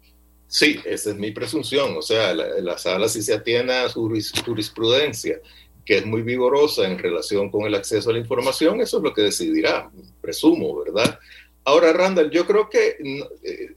Sí, esa es mi presunción. O sea, la, sala si se atiene a su jurisprudencia, que es muy vigorosa en relación con el acceso a la información, eso es lo que decidirá, presumo, ¿verdad? Ahora, Randall, yo creo que eh,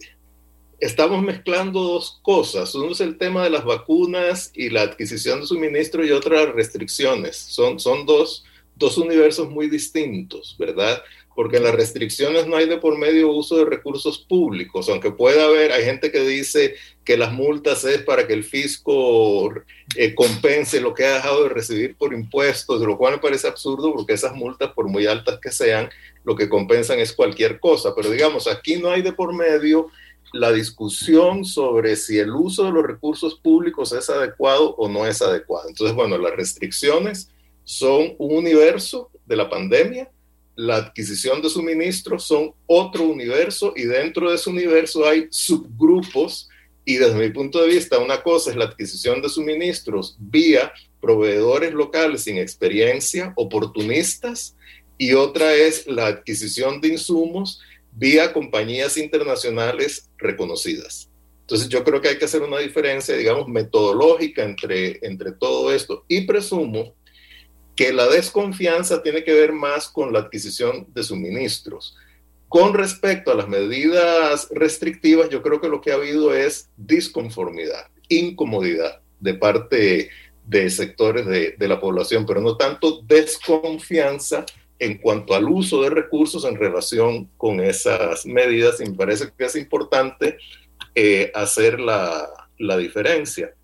estamos mezclando dos cosas. Uno es el tema de las vacunas y la adquisición de suministro y otras restricciones. Son, son dos, dos universos muy distintos, ¿verdad? Porque en las restricciones no hay de por medio uso de recursos públicos, aunque pueda haber, hay gente que dice que las multas es para que el fisco eh, compense lo que ha dejado de recibir por impuestos, lo cual me parece absurdo porque esas multas, por muy altas que sean, lo que compensan es cualquier cosa, pero digamos, aquí no hay de por medio la discusión sobre si el uso de los recursos públicos es adecuado o no es adecuado. Entonces, bueno, las restricciones son un universo de la pandemia, la adquisición de suministros son otro universo y dentro de ese universo hay subgrupos y desde mi punto de vista una cosa es la adquisición de suministros vía proveedores locales sin experiencia, oportunistas, y otra es la adquisición de insumos vía compañías internacionales reconocidas. Entonces yo creo que hay que hacer una diferencia, digamos, metodológica entre, entre todo esto y presumo que la desconfianza tiene que ver más con la adquisición de suministros. Con respecto a las medidas restrictivas, yo creo que lo que ha habido es disconformidad, incomodidad de parte de sectores de, la población, pero no tanto desconfianza en cuanto al uso de recursos en relación con esas medidas. Y me parece que es importante eh, hacer la diferencia.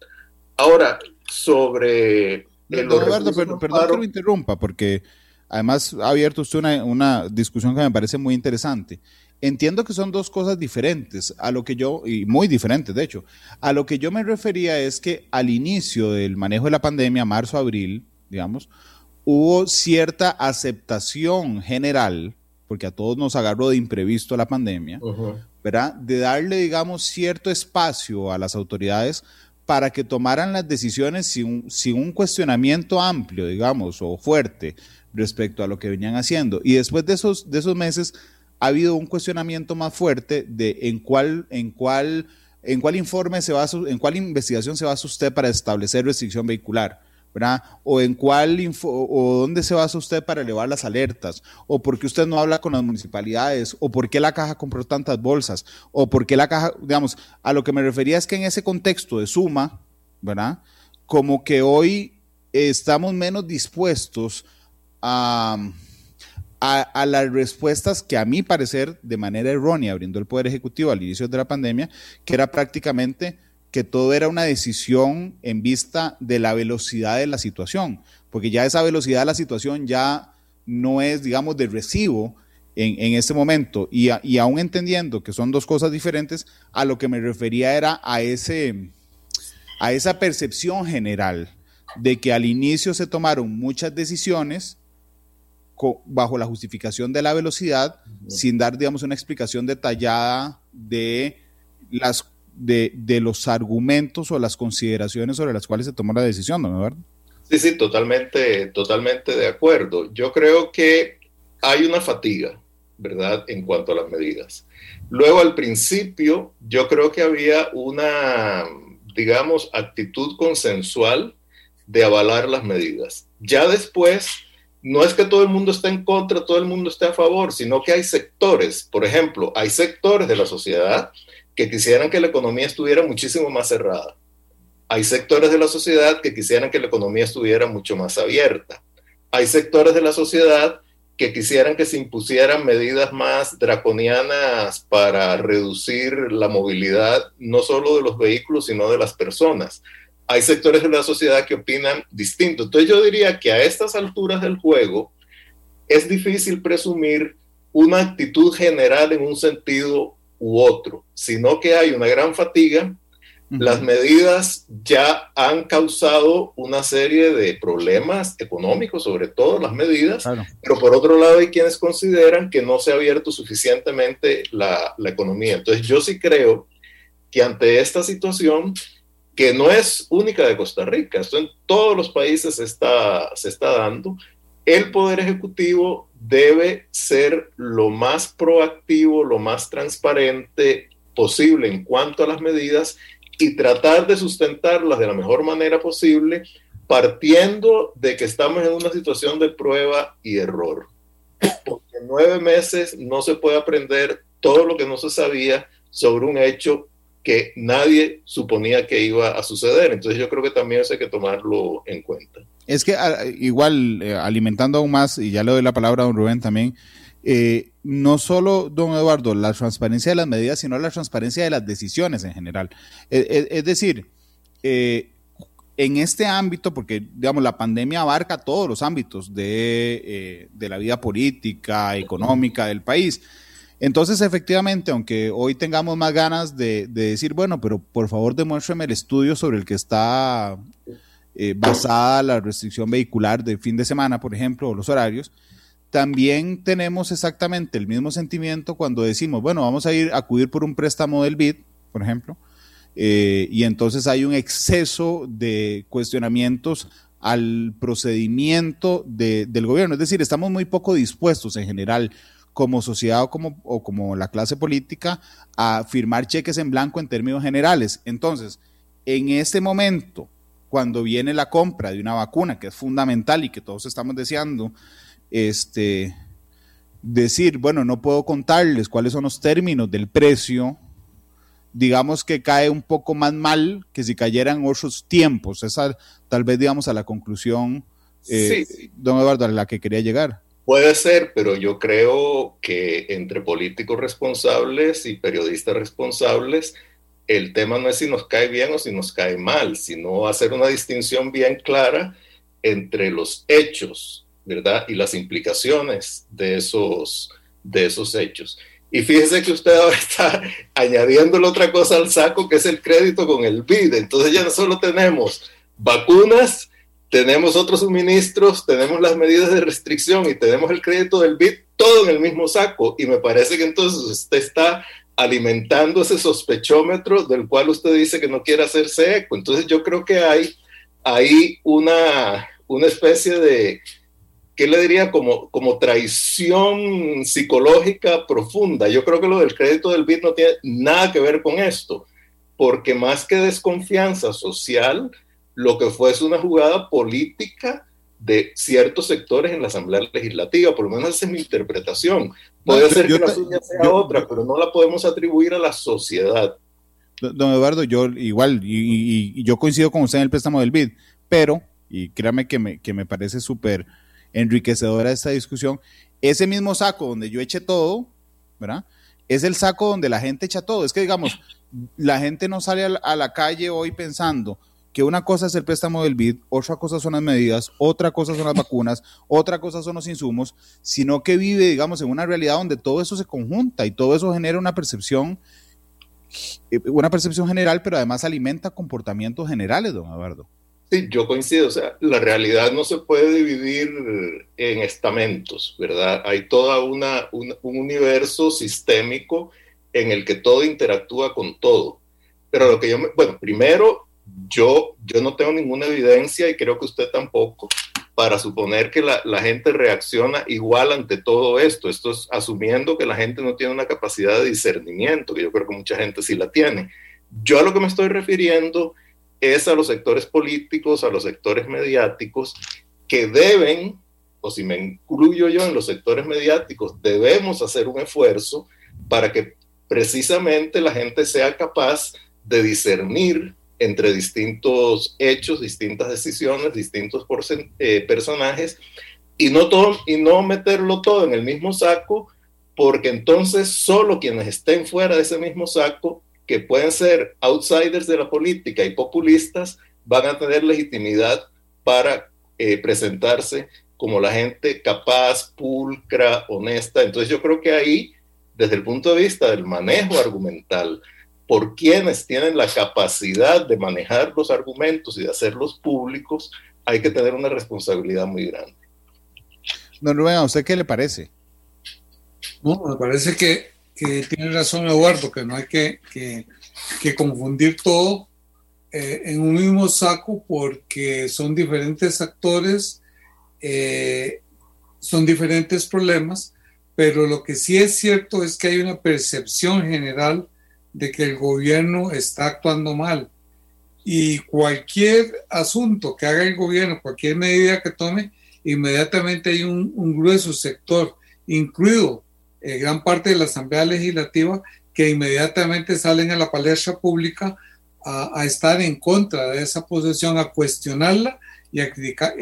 Ahora, sobre Eduardo, perdón que lo interrumpa, porque además ha abierto usted una, una discusión que me parece muy interesante. Entiendo que son dos cosas diferentes a lo que yo, y muy diferentes de hecho, a lo que yo me refería es que al inicio del manejo de la pandemia, marzo, abril, digamos, hubo cierta aceptación general, porque a todos nos agarró de imprevisto la pandemia, ¿verdad? De darle, digamos, cierto espacio a las autoridades para que tomaran las decisiones sin, sin un cuestionamiento amplio, digamos, o fuerte respecto a lo que venían haciendo. Y después de esos, de esos meses ha habido un cuestionamiento más fuerte de en cuál, en cuál, en cuál informe se va, en cuál investigación se basa usted para establecer restricción vehicular. ¿Verdad? O en cuál o dónde se basa usted para elevar las alertas, o por qué usted no habla con las municipalidades, o por qué la caja compró tantas bolsas, o por qué la caja, digamos, a lo que me refería es que en ese contexto de suma, ¿verdad? Como que hoy estamos menos dispuestos a a, las respuestas que a mi parecer de manera errónea brindó el Poder Ejecutivo al inicio de la pandemia, que era prácticamente que todo era una decisión en vista de la velocidad de la situación, porque ya esa velocidad de la situación ya no es, digamos, de recibo en, en este momento. Y, y aún entendiendo que son dos cosas diferentes, a lo que me refería era a, ese, a esa percepción general de que al inicio se tomaron muchas decisiones bajo la justificación de la velocidad, sin dar, digamos, una explicación detallada de, las, de, de, los argumentos o las consideraciones sobre las cuales se tomó la decisión, ¿no, verdad? Sí, sí, totalmente, totalmente de acuerdo. Yo creo que hay una fatiga, ¿verdad?, en cuanto a las medidas. Luego, al principio, yo creo que había una, digamos, actitud consensual de avalar las medidas. Ya después no es que todo el mundo esté en contra, todo el mundo esté a favor, sino que hay sectores, por ejemplo, hay sectores de la sociedad que quisieran que la economía estuviera muchísimo más cerrada. Hay sectores de la sociedad que quisieran que la economía estuviera mucho más abierta. Hay sectores de la sociedad que quisieran que se impusieran medidas más draconianas para reducir la movilidad, no solo de los vehículos, sino de las personas hay sectores de la sociedad que opinan distinto. Entonces yo diría que a estas alturas del juego es difícil presumir una actitud general en un sentido u otro, sino que hay una gran fatiga. Las medidas ya han causado una serie de problemas económicos, sobre todo las medidas, pero por otro lado hay quienes consideran que no se ha abierto suficientemente la, la economía. Entonces yo sí creo que ante esta situación que no es única de Costa Rica, esto en todos los países se está, se está dando, el Poder Ejecutivo debe ser lo más proactivo, lo más transparente posible en cuanto a las medidas y tratar de sustentarlas de la mejor manera posible, partiendo de que estamos en una situación de prueba y error. Porque en nueve meses no se puede aprender todo lo que no se sabía sobre un hecho que nadie suponía que iba a suceder. Entonces yo creo que también eso hay que tomarlo en cuenta. Es que ah, igual, eh, alimentando aún más, y ya le doy la palabra a don Rubén también, eh, no solo, don Eduardo, la transparencia de las medidas, sino la transparencia de las decisiones en general. Eh, es decir, en este ámbito, porque digamos la pandemia abarca todos los ámbitos de, de la vida política, económica del país. Entonces, efectivamente, aunque hoy tengamos más ganas de, decir, bueno, pero por favor demuéstrame el estudio sobre el que está eh, basada la restricción vehicular de fin de semana, por ejemplo, o los horarios, también tenemos exactamente el mismo sentimiento cuando decimos, bueno, vamos a ir a acudir por un préstamo del BID, por ejemplo, eh, y entonces hay un exceso de cuestionamientos al procedimiento del gobierno. Es decir, estamos muy poco dispuestos en general como sociedad o como, o como la clase política a firmar cheques en blanco en términos generales. Entonces, en este momento, cuando viene la compra de una vacuna, que es fundamental y que todos estamos deseando, este, decir, bueno, no puedo contarles cuáles son los términos del precio, digamos que cae un poco más mal que si cayeran otros tiempos. Esa tal vez, digamos, a la conclusión, eh, don Eduardo, a la que quería llegar. Puede ser, pero yo creo que entre políticos responsables y periodistas responsables, el tema no es si nos cae bien o si nos cae mal, sino hacer una distinción bien clara entre los hechos, ¿verdad? Y las implicaciones de esos, de esos hechos. Y fíjese que usted ahora está <laughs> añadiéndole otra cosa al saco, que es el crédito con el BID. Entonces ya no solo tenemos vacunas, tenemos otros suministros, tenemos las medidas de restricción y tenemos el crédito del BID, todo en el mismo saco. Y me parece que entonces usted está alimentando ese sospechómetro del cual usted dice que no quiere hacerse eco. Entonces yo creo que hay ahí una, una especie de, ¿qué le diría? Como, como traición psicológica profunda. Yo creo que lo del crédito del BID no tiene nada que ver con esto, porque más que desconfianza social, lo que fue es una jugada política de ciertos sectores en la Asamblea Legislativa, por lo menos esa es mi interpretación. Puede ser que la suya sea otra, pero no la podemos atribuir a la sociedad. Don Eduardo, yo igual, y, yo coincido con usted en el préstamo del BID, pero, y créame que me, que me parece súper enriquecedora esta discusión, ese mismo saco donde yo eché todo, ¿verdad? Es el saco donde la gente echa todo. Es que, digamos, la gente no sale a la, calle hoy pensando que una cosa es el préstamo del BID, otra cosa son las medidas, otra cosa son las <laughs> vacunas, otra cosa son los insumos, sino que vive, digamos, en una realidad donde todo eso se conjunta y todo eso genera una percepción, eh, una percepción general, pero además alimenta comportamientos generales, don Eduardo. Sí, yo coincido. O sea, la realidad no se puede dividir en estamentos, ¿verdad? Hay toda una, un, universo sistémico en el que todo interactúa con todo. Pero lo que yo, me, bueno, primero, yo, yo no tengo ninguna evidencia y creo que usted tampoco para suponer que la, la, gente reacciona igual ante todo esto. Esto es asumiendo que la gente no tiene una capacidad de discernimiento, que yo creo que mucha gente sí la tiene. Yo a lo que me estoy refiriendo es a los sectores políticos, a los sectores mediáticos, que deben, o si me incluyo yo en los sectores mediáticos, debemos hacer un esfuerzo para que precisamente la gente sea capaz de discernir entre distintos hechos, distintas decisiones, distintos eh, personajes, y no, todo, y no meterlo todo en el mismo saco, porque entonces solo quienes estén fuera de ese mismo saco que pueden ser outsiders de la política y populistas van a tener legitimidad para eh, presentarse como la gente capaz, pulcra, honesta. Entonces yo creo que ahí, desde el punto de vista del manejo argumental, por quienes tienen la capacidad de manejar los argumentos y de hacerlos públicos, hay que tener una responsabilidad muy grande. Don Rubén, ¿a usted qué le parece? No, me parece que que tiene razón Eduardo, que no hay que, que, confundir todo eh, en un mismo saco porque son diferentes actores, eh, son diferentes problemas, pero lo que sí es cierto es que hay una percepción general de que el gobierno está actuando mal. Y cualquier asunto que haga el gobierno, cualquier medida que tome, inmediatamente hay un, un grueso sector, incluido eh, gran parte de la Asamblea Legislativa que inmediatamente salen a la palestra pública a, estar en contra de esa posición, a cuestionarla y a,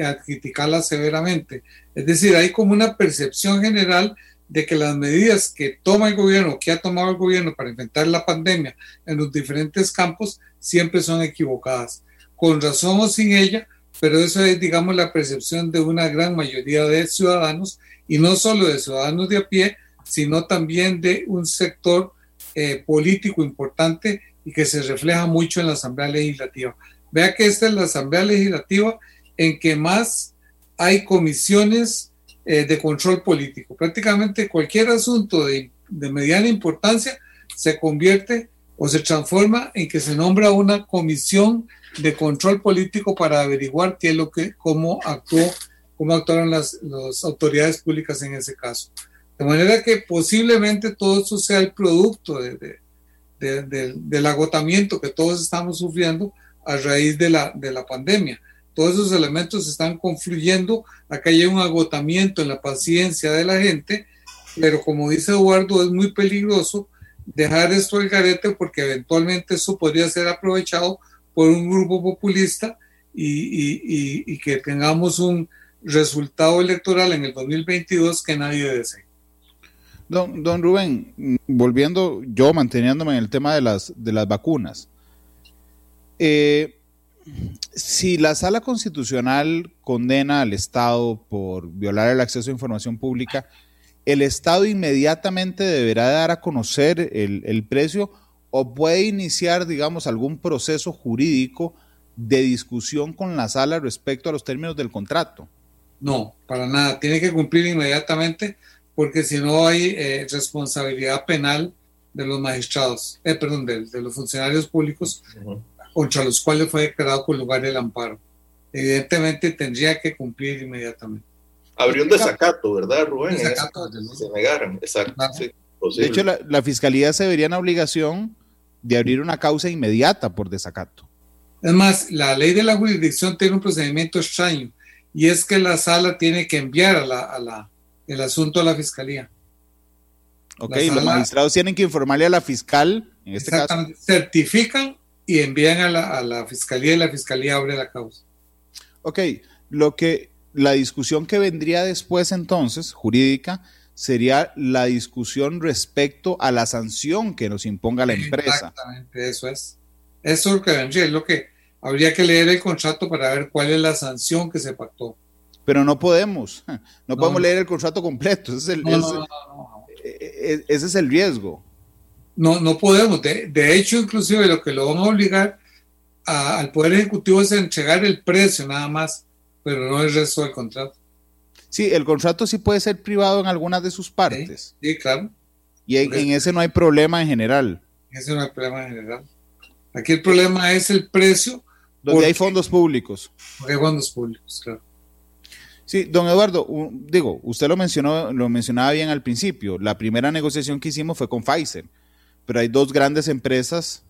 a criticarla severamente. Es decir, hay como una percepción general de que las medidas que toma el gobierno, que ha tomado el gobierno para enfrentar la pandemia en los diferentes campos, siempre son equivocadas, con razón o sin ella, pero eso es, digamos, la percepción de una gran mayoría de ciudadanos, y no solo de ciudadanos de a pie, sino también de un sector eh, político importante y que se refleja mucho en la Asamblea Legislativa. Vea que esta es la Asamblea Legislativa en que más hay comisiones eh, de control político. Prácticamente cualquier asunto de, de mediana importancia se convierte o se transforma en que se nombra una comisión de control político para averiguar qué es lo que, cómo actuó, cómo actuaron las, las autoridades públicas en ese caso. De manera que posiblemente todo eso sea el producto de, del agotamiento que todos estamos sufriendo a raíz de la, de la pandemia. Todos esos elementos están confluyendo a que haya un agotamiento en la paciencia de la gente, pero como dice Eduardo, es muy peligroso dejar esto al garete porque eventualmente eso podría ser aprovechado por un grupo populista y, que tengamos un resultado electoral en el 2022 que nadie desea. Don, don Rubén, volviendo yo manteniéndome en el tema de las, de las vacunas. Eh, si la sala constitucional condena al Estado por violar el acceso a información pública, el Estado inmediatamente deberá dar a conocer el, el precio o puede iniciar, digamos, algún proceso jurídico de discusión con la sala respecto a los términos del contrato. No, para nada. Tiene que cumplir inmediatamente porque si no hay eh, responsabilidad penal de los magistrados, eh, perdón, de, de, los funcionarios públicos contra los cuales fue declarado con lugar el amparo. Evidentemente tendría que cumplir inmediatamente. Habría un desacato, ¿verdad, Rubén? Un desacato, se negaran, exacto. Sí, de hecho, la, la, fiscalía se vería en obligación de abrir una causa inmediata por desacato. Es más, la ley de la jurisdicción tiene un procedimiento extraño y es que la sala tiene que enviar a la, a la, el asunto a la fiscalía. Ok, sala, los magistrados tienen que informarle a la fiscal, en este caso. Certifican y envían a la, a la fiscalía y la fiscalía abre la causa. Ok, lo que la discusión que vendría después entonces, jurídica, sería la discusión respecto a la sanción que nos imponga la empresa. Exactamente, eso es. Eso es lo que vendría, es lo que habría que leer el contrato para ver cuál es la sanción que se pactó. Pero no podemos, <laughs> no, no podemos leer el contrato completo, ese es el, no, ese, ese es el riesgo. No, no podemos. De, de, hecho, inclusive lo que lo vamos a obligar a, al Poder Ejecutivo es a entregar el precio nada más, pero no el resto del contrato. Sí, el contrato sí puede ser privado en algunas de sus partes. Sí, sí claro. Y en, en, ese no hay problema en general. En ese no hay problema en general. Aquí el problema es el precio. Donde porque, hay fondos públicos. Hay fondos públicos, claro. Sí, don Eduardo, digo, usted lo mencionó, lo mencionaba bien al principio. La primera negociación que hicimos fue con Pfizer, pero hay dos grandes empresas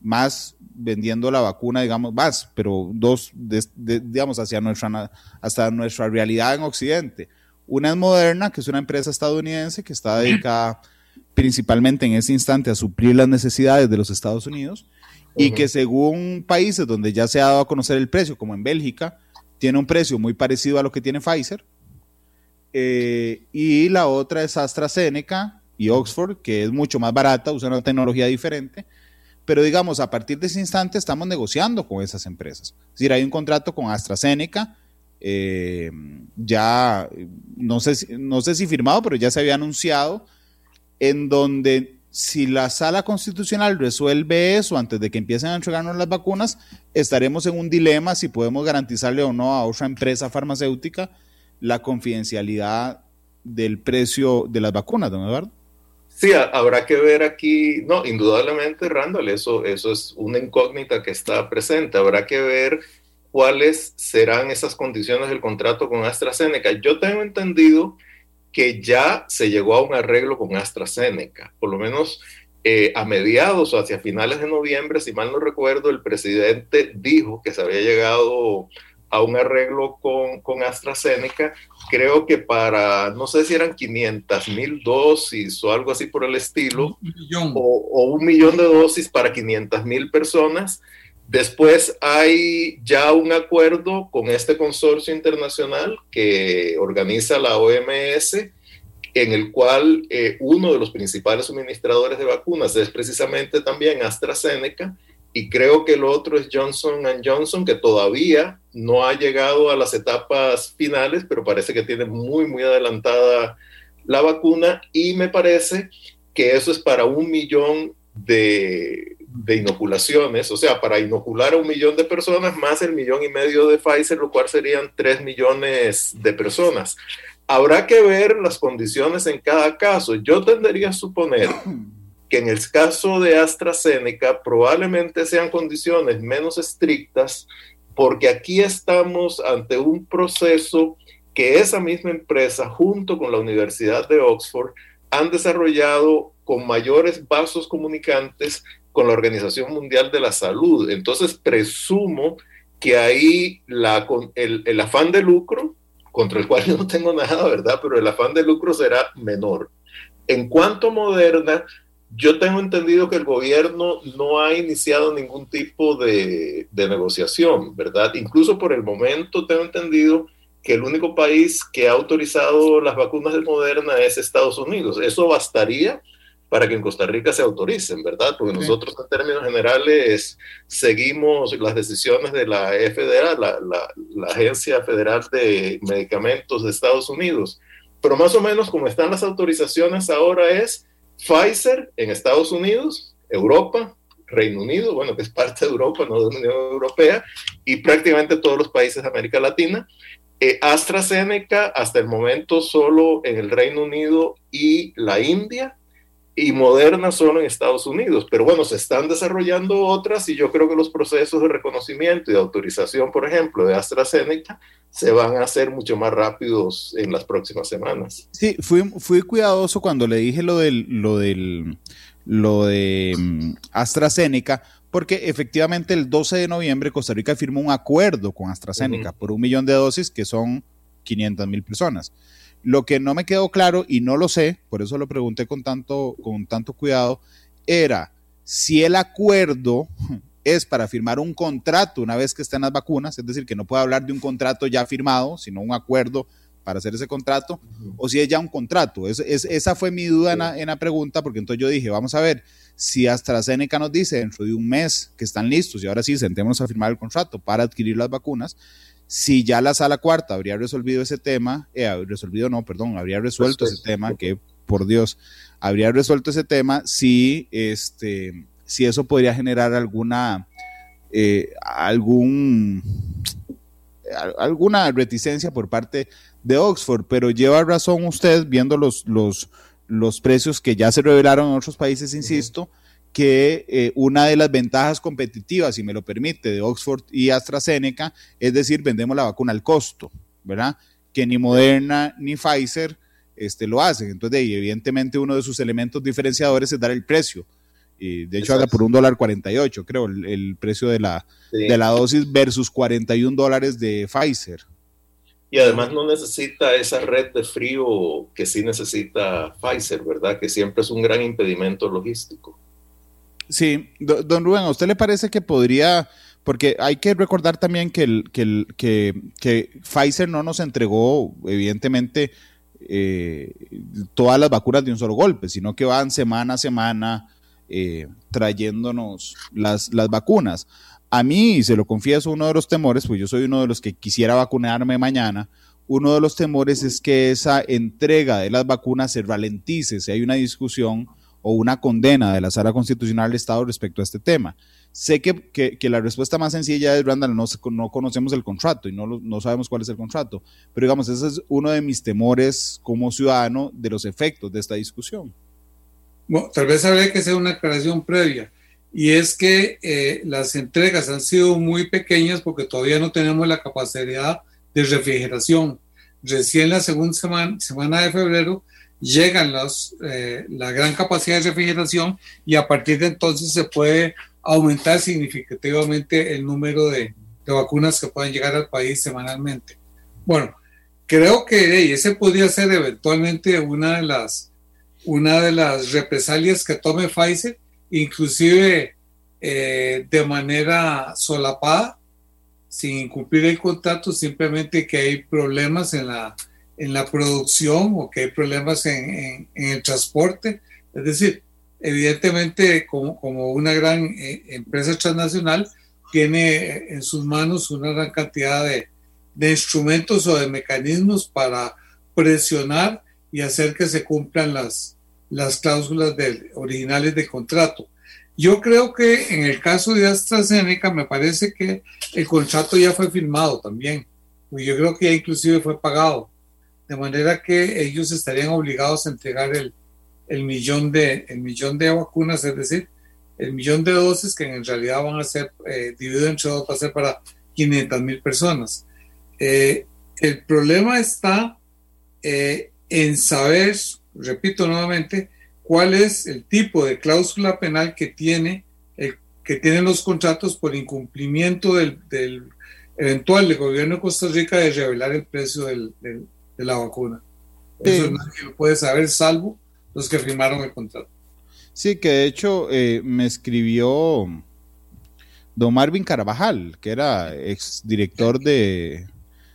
más vendiendo la vacuna, digamos, más, pero dos, de, de, digamos, hacia nuestra, hasta nuestra realidad en Occidente. Una es Moderna, que es una empresa estadounidense que está dedicada principalmente en ese instante a suplir las necesidades de los Estados Unidos uh -huh. y que según países donde ya se ha dado a conocer el precio, como en Bélgica, tiene un precio muy parecido a lo que tiene Pfizer. Eh, y la otra es AstraZeneca y Oxford, que es mucho más barata, usa una tecnología diferente pero digamos, a partir de ese instante estamos negociando con esas empresas. Es decir, hay un contrato con AstraZeneca, eh, ya, no sé, no sé si firmado, pero ya se había anunciado, en donde si la sala constitucional resuelve eso antes de que empiecen a entregarnos las vacunas, estaremos en un dilema si podemos garantizarle o no a otra empresa farmacéutica la confidencialidad del precio de las vacunas, don Eduardo. Sí, habrá que ver aquí, no, indudablemente, Randall, eso, eso es una incógnita que está presente. Habrá que ver cuáles serán esas condiciones del contrato con AstraZeneca. Yo tengo entendido que ya se llegó a un arreglo con AstraZeneca, por lo menos eh, a mediados o hacia finales de noviembre, si mal no recuerdo, el presidente dijo que se había llegado a un arreglo con, con, AstraZeneca, creo que para, no sé si eran 500 mil dosis o algo así por el estilo, un o, o, un millón de dosis para 500 mil personas. Después hay ya un acuerdo con este consorcio internacional que organiza la OMS, en el cual eh, uno de los principales suministradores de vacunas es precisamente también AstraZeneca, y creo que el otro es Johnson Johnson, que todavía no ha llegado a las etapas finales, pero parece que tiene muy, muy adelantada la vacuna y me parece que eso es para un millón de, de, inoculaciones, o sea, para inocular a un millón de personas más el millón y medio de Pfizer, lo cual serían tres millones de personas. Habrá que ver las condiciones en cada caso. Yo tendería a suponer que en el caso de AstraZeneca probablemente sean condiciones menos estrictas, porque aquí estamos ante un proceso que esa misma empresa, junto con la Universidad de Oxford, han desarrollado con mayores vasos comunicantes con la Organización Mundial de la Salud. Entonces, presumo que ahí la, el, el afán de lucro, contra el cual yo no tengo nada, ¿verdad? Pero el afán de lucro será menor. En cuanto a Moderna, yo tengo entendido que el gobierno no ha iniciado ningún tipo de, de, negociación, ¿verdad? Incluso por el momento tengo entendido que el único país que ha autorizado las vacunas de Moderna es Estados Unidos. Eso bastaría para que en Costa Rica se autoricen, ¿verdad? Porque nosotros en términos generales seguimos las decisiones de la FDA, la, la, Agencia Federal de Medicamentos de Estados Unidos. Pero más o menos como están las autorizaciones ahora es Pfizer en Estados Unidos, Europa, Reino Unido, bueno, que es parte de Europa, no de la Unión Europea, y prácticamente todos los países de América Latina. Eh, AstraZeneca hasta el momento solo en el Reino Unido y la India, y Moderna solo en Estados Unidos. Pero bueno, se están desarrollando otras y yo creo que los procesos de reconocimiento y de autorización, por ejemplo, de AstraZeneca, se van a hacer mucho más rápidos en las próximas semanas. Sí, fui, fui cuidadoso cuando le dije lo del, lo del, lo de mm, AstraZeneca, porque efectivamente el 12 de noviembre Costa Rica firmó un acuerdo con AstraZeneca por un millón de dosis que son 500 mil personas. Lo que no me quedó claro y no lo sé, por eso lo pregunté con tanto, con tanto cuidado, era si el acuerdo <laughs> es para firmar un contrato una vez que estén las vacunas, es decir, que no puede hablar de un contrato ya firmado, sino un acuerdo para hacer ese contrato, o si es ya un contrato. Es, esa fue mi duda en, la, pregunta, porque entonces yo dije, vamos a ver, si AstraZeneca nos dice dentro de un mes que están listos y ahora sí sentémonos a firmar el contrato para adquirir las vacunas, si ya la sala cuarta habría resolvido ese tema, eh, resolvido no, perdón, habría resuelto ese tema, que por Dios, habría resuelto ese tema si, este, si eso podría generar alguna, eh, algún, alguna reticencia por parte de Oxford, pero lleva razón usted viendo los, los, los precios que ya se revelaron en otros países, insisto, que eh, una de las ventajas competitivas, si me lo permite, de Oxford y AstraZeneca, es decir, vendemos la vacuna al costo, ¿verdad? Que ni Moderna ni Pfizer este, lo hacen. Entonces, evidentemente, uno de sus elementos diferenciadores es dar el precio. Y de hecho, anda por un dólar 48, creo, el, precio de la, de la dosis versus 41 dólares de Pfizer. Y además no necesita esa red de frío que sí necesita Pfizer, ¿verdad? Que siempre es un gran impedimento logístico. Sí, don Rubén, ¿a usted le parece que podría, porque hay que recordar también que, el, que, que, Pfizer no nos entregó, evidentemente, eh, todas las vacunas de un solo golpe, sino que van semana a semana eh, trayéndonos las, las vacunas. A mí, y se lo confieso, uno de los temores, pues yo soy uno de los que quisiera vacunarme mañana, uno de los temores es que esa entrega de las vacunas se ralentice, si hay una discusión o una condena de la sala constitucional del Estado respecto a este tema. Sé que, que, la respuesta más sencilla es, Randall, no, no conocemos el contrato y no, no sabemos cuál es el contrato, pero digamos, ese es uno de mis temores como ciudadano de los efectos de esta discusión. Bueno, tal vez habría que hacer una aclaración previa y es que eh, las entregas han sido muy pequeñas porque todavía no tenemos la capacidad de refrigeración. Recién la segunda semana, semana de febrero llegan los, eh, la gran capacidad de refrigeración y a partir de entonces se puede aumentar significativamente el número de, de vacunas que pueden llegar al país semanalmente. Bueno, creo que ese podría ser eventualmente una de las una de las represalias que tome Pfizer, inclusive eh, de manera solapada, sin incumplir el contrato, simplemente que hay problemas en la, en la producción o que hay problemas en, el transporte. Es decir, evidentemente como, como una gran eh, empresa transnacional tiene en sus manos una gran cantidad de, de, instrumentos o de mecanismos para presionar y hacer que se cumplan las, las cláusulas originales del contrato. Yo creo que en el caso de AstraZeneca me parece que el contrato ya fue firmado también. Yo creo que ya inclusive fue pagado de manera que ellos estarían obligados a entregar el, el, millón, de, el millón de vacunas, es decir, el millón de dosis que en realidad van a ser eh, dividido entre dos, va a ser para 500 mil personas. Eh, el problema está eh, en saber, repito nuevamente, cuál es el tipo de cláusula penal que tiene que tienen los contratos por incumplimiento del, del eventual del gobierno de Costa Rica de revelar el precio del, de la vacuna. Eso nadie lo puede saber, salvo los que firmaron el contrato. Sí, que de hecho eh, me escribió don Marvin Carvajal, que era exdirector de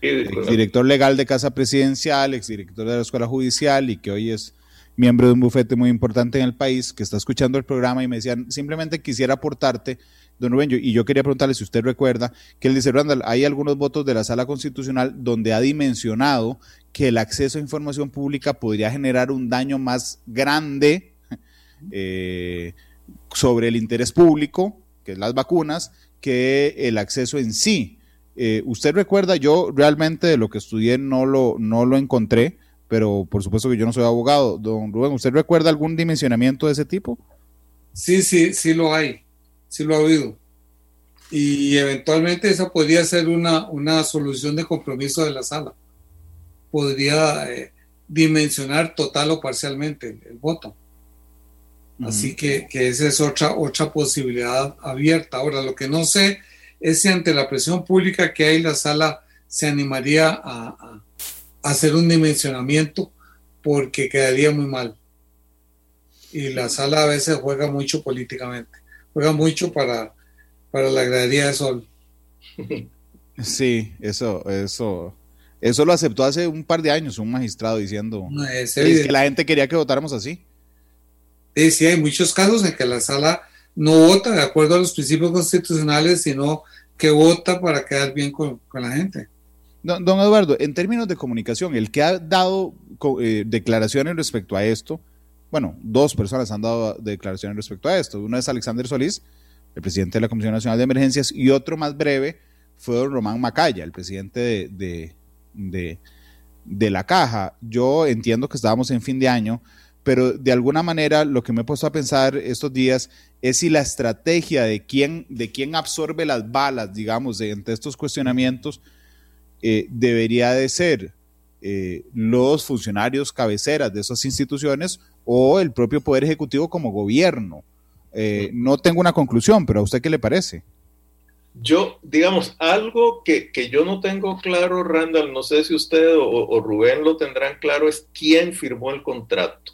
director legal de Casa Presidencial, exdirector de la Escuela Judicial y que hoy es miembro de un bufete muy importante en el país que está escuchando el programa y me decían, simplemente quisiera aportarte, don Rubén, y yo quería preguntarle si usted recuerda que él dice, Randall, hay algunos votos de la sala constitucional donde ha dimensionado que el acceso a información pública podría generar un daño más grande eh, sobre el interés público, que es las vacunas, que el acceso en sí. Eh, usted recuerda, yo realmente de lo que estudié no lo, no lo encontré, pero por supuesto que yo no soy abogado. Don Rubén, ¿usted recuerda algún dimensionamiento de ese tipo? Sí, sí, sí lo hay, sí lo ha habido. Y eventualmente esa podría ser una, una solución de compromiso de la sala. Podría eh, dimensionar total o parcialmente el, voto. Así que, que, esa es otra, otra posibilidad abierta. Ahora, lo que no sé es si ante la presión pública que hay, la sala se animaría a hacer un dimensionamiento porque quedaría muy mal. Y la sala a veces juega mucho políticamente, juega mucho para, para la gradería de sol. Sí, eso, eso, eso lo aceptó hace un par de años un magistrado diciendo que la gente quería que votáramos así. Sí, sí, hay muchos casos en que la sala no vota de acuerdo a los principios constitucionales, sino que vota para quedar bien con, con la gente. Don, Eduardo, en términos de comunicación, el que ha dado eh, declaraciones respecto a esto, bueno, dos personas han dado declaraciones respecto a esto. Uno es Alexander Solís, el presidente de la Comisión Nacional de Emergencias, y otro más breve fue don Román Macaya, el presidente de, de, de, la Caja. Yo entiendo que estábamos en fin de año, pero de alguna manera lo que me he puesto a pensar estos días es si la estrategia de quién, de quién absorbe las balas, digamos, de, entre estos cuestionamientos, eh, debería de ser eh, los funcionarios cabeceras de esas instituciones o el propio Poder Ejecutivo como gobierno. Eh, no tengo una conclusión, pero ¿a usted qué le parece? Yo, digamos, algo que, yo no tengo claro, Randall, no sé si usted o, o, Rubén lo tendrán claro, es quién firmó el contrato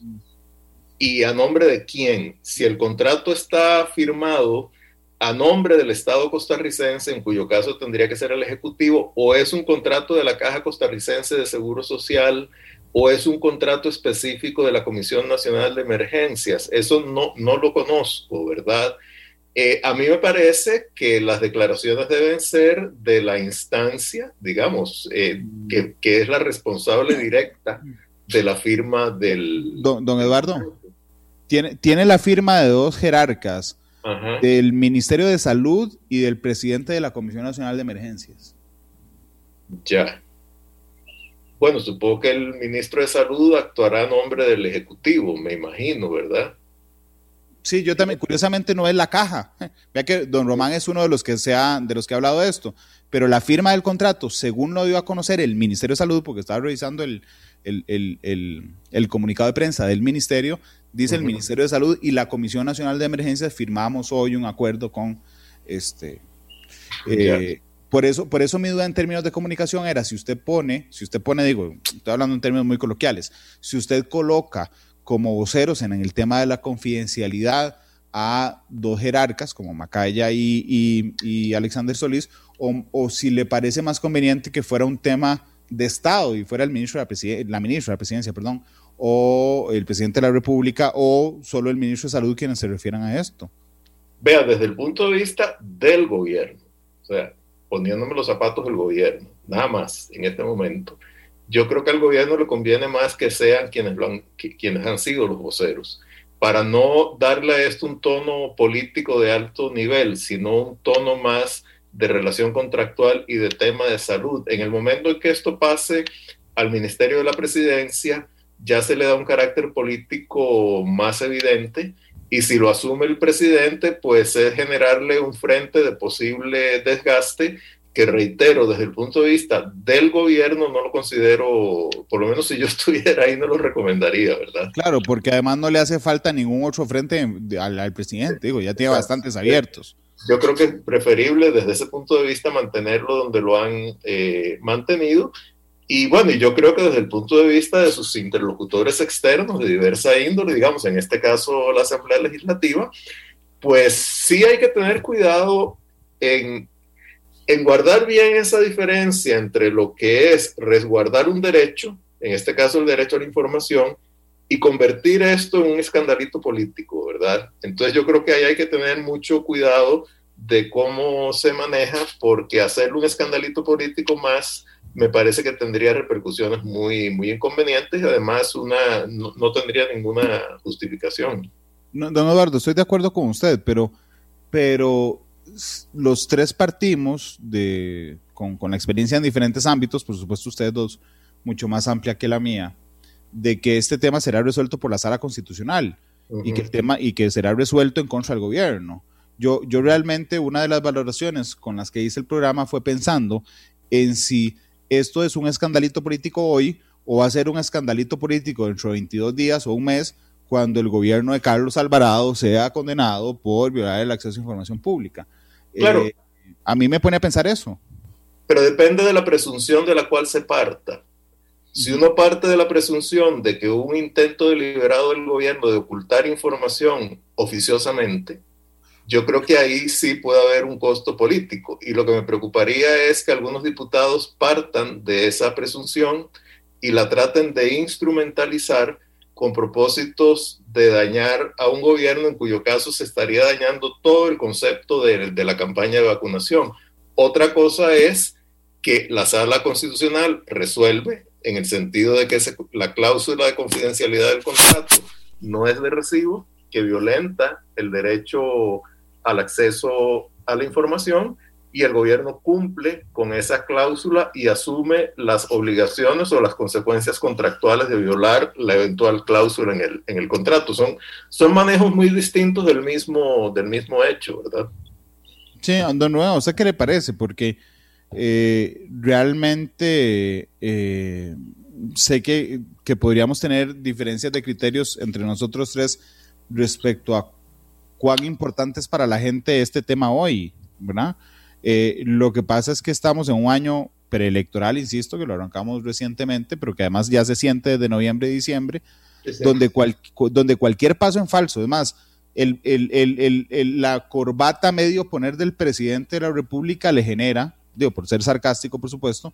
y a nombre de quién. Si el contrato está firmado a nombre del Estado costarricense, en cuyo caso tendría que ser el Ejecutivo, o es un contrato de la Caja Costarricense de Seguro Social, o es un contrato específico de la Comisión Nacional de Emergencias. Eso no, no lo conozco, ¿verdad? Eh, a mí me parece que las declaraciones deben ser de la instancia, digamos, eh, que, que, es la responsable directa de la firma del... Don, don Eduardo, tiene, tiene la firma de dos jerarcas del Ministerio de Salud y del presidente de la Comisión Nacional de Emergencias. Ya. Bueno, supongo que el ministro de Salud actuará a nombre del Ejecutivo, me imagino, ¿verdad? Sí, yo también, curiosamente no es la caja. <laughs> Vea que don Román es uno de los que se ha, de los que ha hablado de esto, pero la firma del contrato, según lo dio a conocer el Ministerio de Salud, porque estaba revisando el, el comunicado de prensa del ministerio, dice el Ministerio de Salud y la Comisión Nacional de Emergencias firmamos hoy un acuerdo con este. Eh, por eso, por eso mi duda en términos de comunicación era si usted pone, si usted pone, digo, estoy hablando en términos muy coloquiales, si usted coloca como voceros en el tema de la confidencialidad a dos jerarcas como Macaya y, Alexander Solís, o, si le parece más conveniente que fuera un tema de Estado y fuera el ministro de la, la ministra de la presidencia, perdón, o el presidente de la República o solo el ministro de Salud quienes se refieran a esto? Vea, desde el punto de vista del gobierno, o sea, poniéndome los zapatos del gobierno, nada más en este momento, yo creo que al gobierno le conviene más que sean quienes, lo han, quienes han sido los voceros, para no darle a esto un tono político de alto nivel, sino un tono más de relación contractual y de tema de salud. En el momento en que esto pase al Ministerio de la Presidencia, ya se le da un carácter político más evidente y si lo asume el presidente, pues es generarle un frente de posible desgaste que reitero, desde el punto de vista del gobierno, no lo considero, por lo menos si yo <laughs> estuviera ahí, no lo recomendaría, ¿verdad? Claro, porque además no le hace falta ningún otro frente al, presidente, digo, ya tiene bastantes abiertos. Yo creo que es preferible desde ese punto de vista mantenerlo donde lo han eh, mantenido y bueno, yo creo que desde el punto de vista de sus interlocutores externos de diversa índole, digamos, en este caso la Asamblea Legislativa, pues sí hay que tener cuidado en, en guardar bien esa diferencia entre lo que es resguardar un derecho, en este caso el derecho a la información, y convertir esto en un escandalito político, ¿verdad? Entonces yo creo que ahí hay que tener mucho cuidado de cómo se maneja, porque hacer un escandalito político más me parece que tendría repercusiones muy, muy inconvenientes y además una, no, tendría ninguna justificación. don Eduardo, estoy de acuerdo con usted, pero, pero los tres partimos de, con, con la experiencia en diferentes ámbitos, por supuesto ustedes dos mucho más amplia que la mía, de que este tema será resuelto por la sala constitucional y que el tema y que será resuelto en contra del gobierno. Yo, yo realmente una de las valoraciones con las que hice el programa fue pensando en si esto es un escandalito político hoy o va a ser un escandalito político dentro de 22 días o un mes cuando el gobierno de Carlos Alvarado sea condenado por violar el acceso a información pública. Claro. Eh, a mí me pone a pensar eso. Pero depende de la presunción de la cual se parta. Si uno parte de la presunción de que hubo un intento deliberado del gobierno de ocultar información oficiosamente, yo creo que ahí sí puede haber un costo político. Y lo que me preocuparía es que algunos diputados partan de esa presunción y la traten de instrumentalizar con propósitos de dañar a un gobierno en cuyo caso se estaría dañando todo el concepto de, de la campaña de vacunación. Otra cosa es que la sala constitucional resuelve en el sentido de que la cláusula de confidencialidad del contrato no es de recibo, que violenta el derecho al acceso a la información y el gobierno cumple con esa cláusula y asume las obligaciones o las consecuencias contractuales de violar la eventual cláusula en el, en el contrato. Son, son manejos muy distintos del mismo, del mismo hecho, ¿verdad? Sí, don Nuevo, ¿usted qué le parece? Porque eh, realmente eh, sé que, podríamos tener diferencias de criterios entre nosotros tres respecto a cuán importante es para la gente este tema hoy, ¿verdad? Eh, lo que pasa es que estamos en un año preelectoral, insisto, que lo arrancamos recientemente, pero que además ya se siente desde noviembre y diciembre, donde, donde cualquier paso en falso, además, el, la corbata medio poner del presidente de la República le genera digo, por ser sarcástico, por supuesto,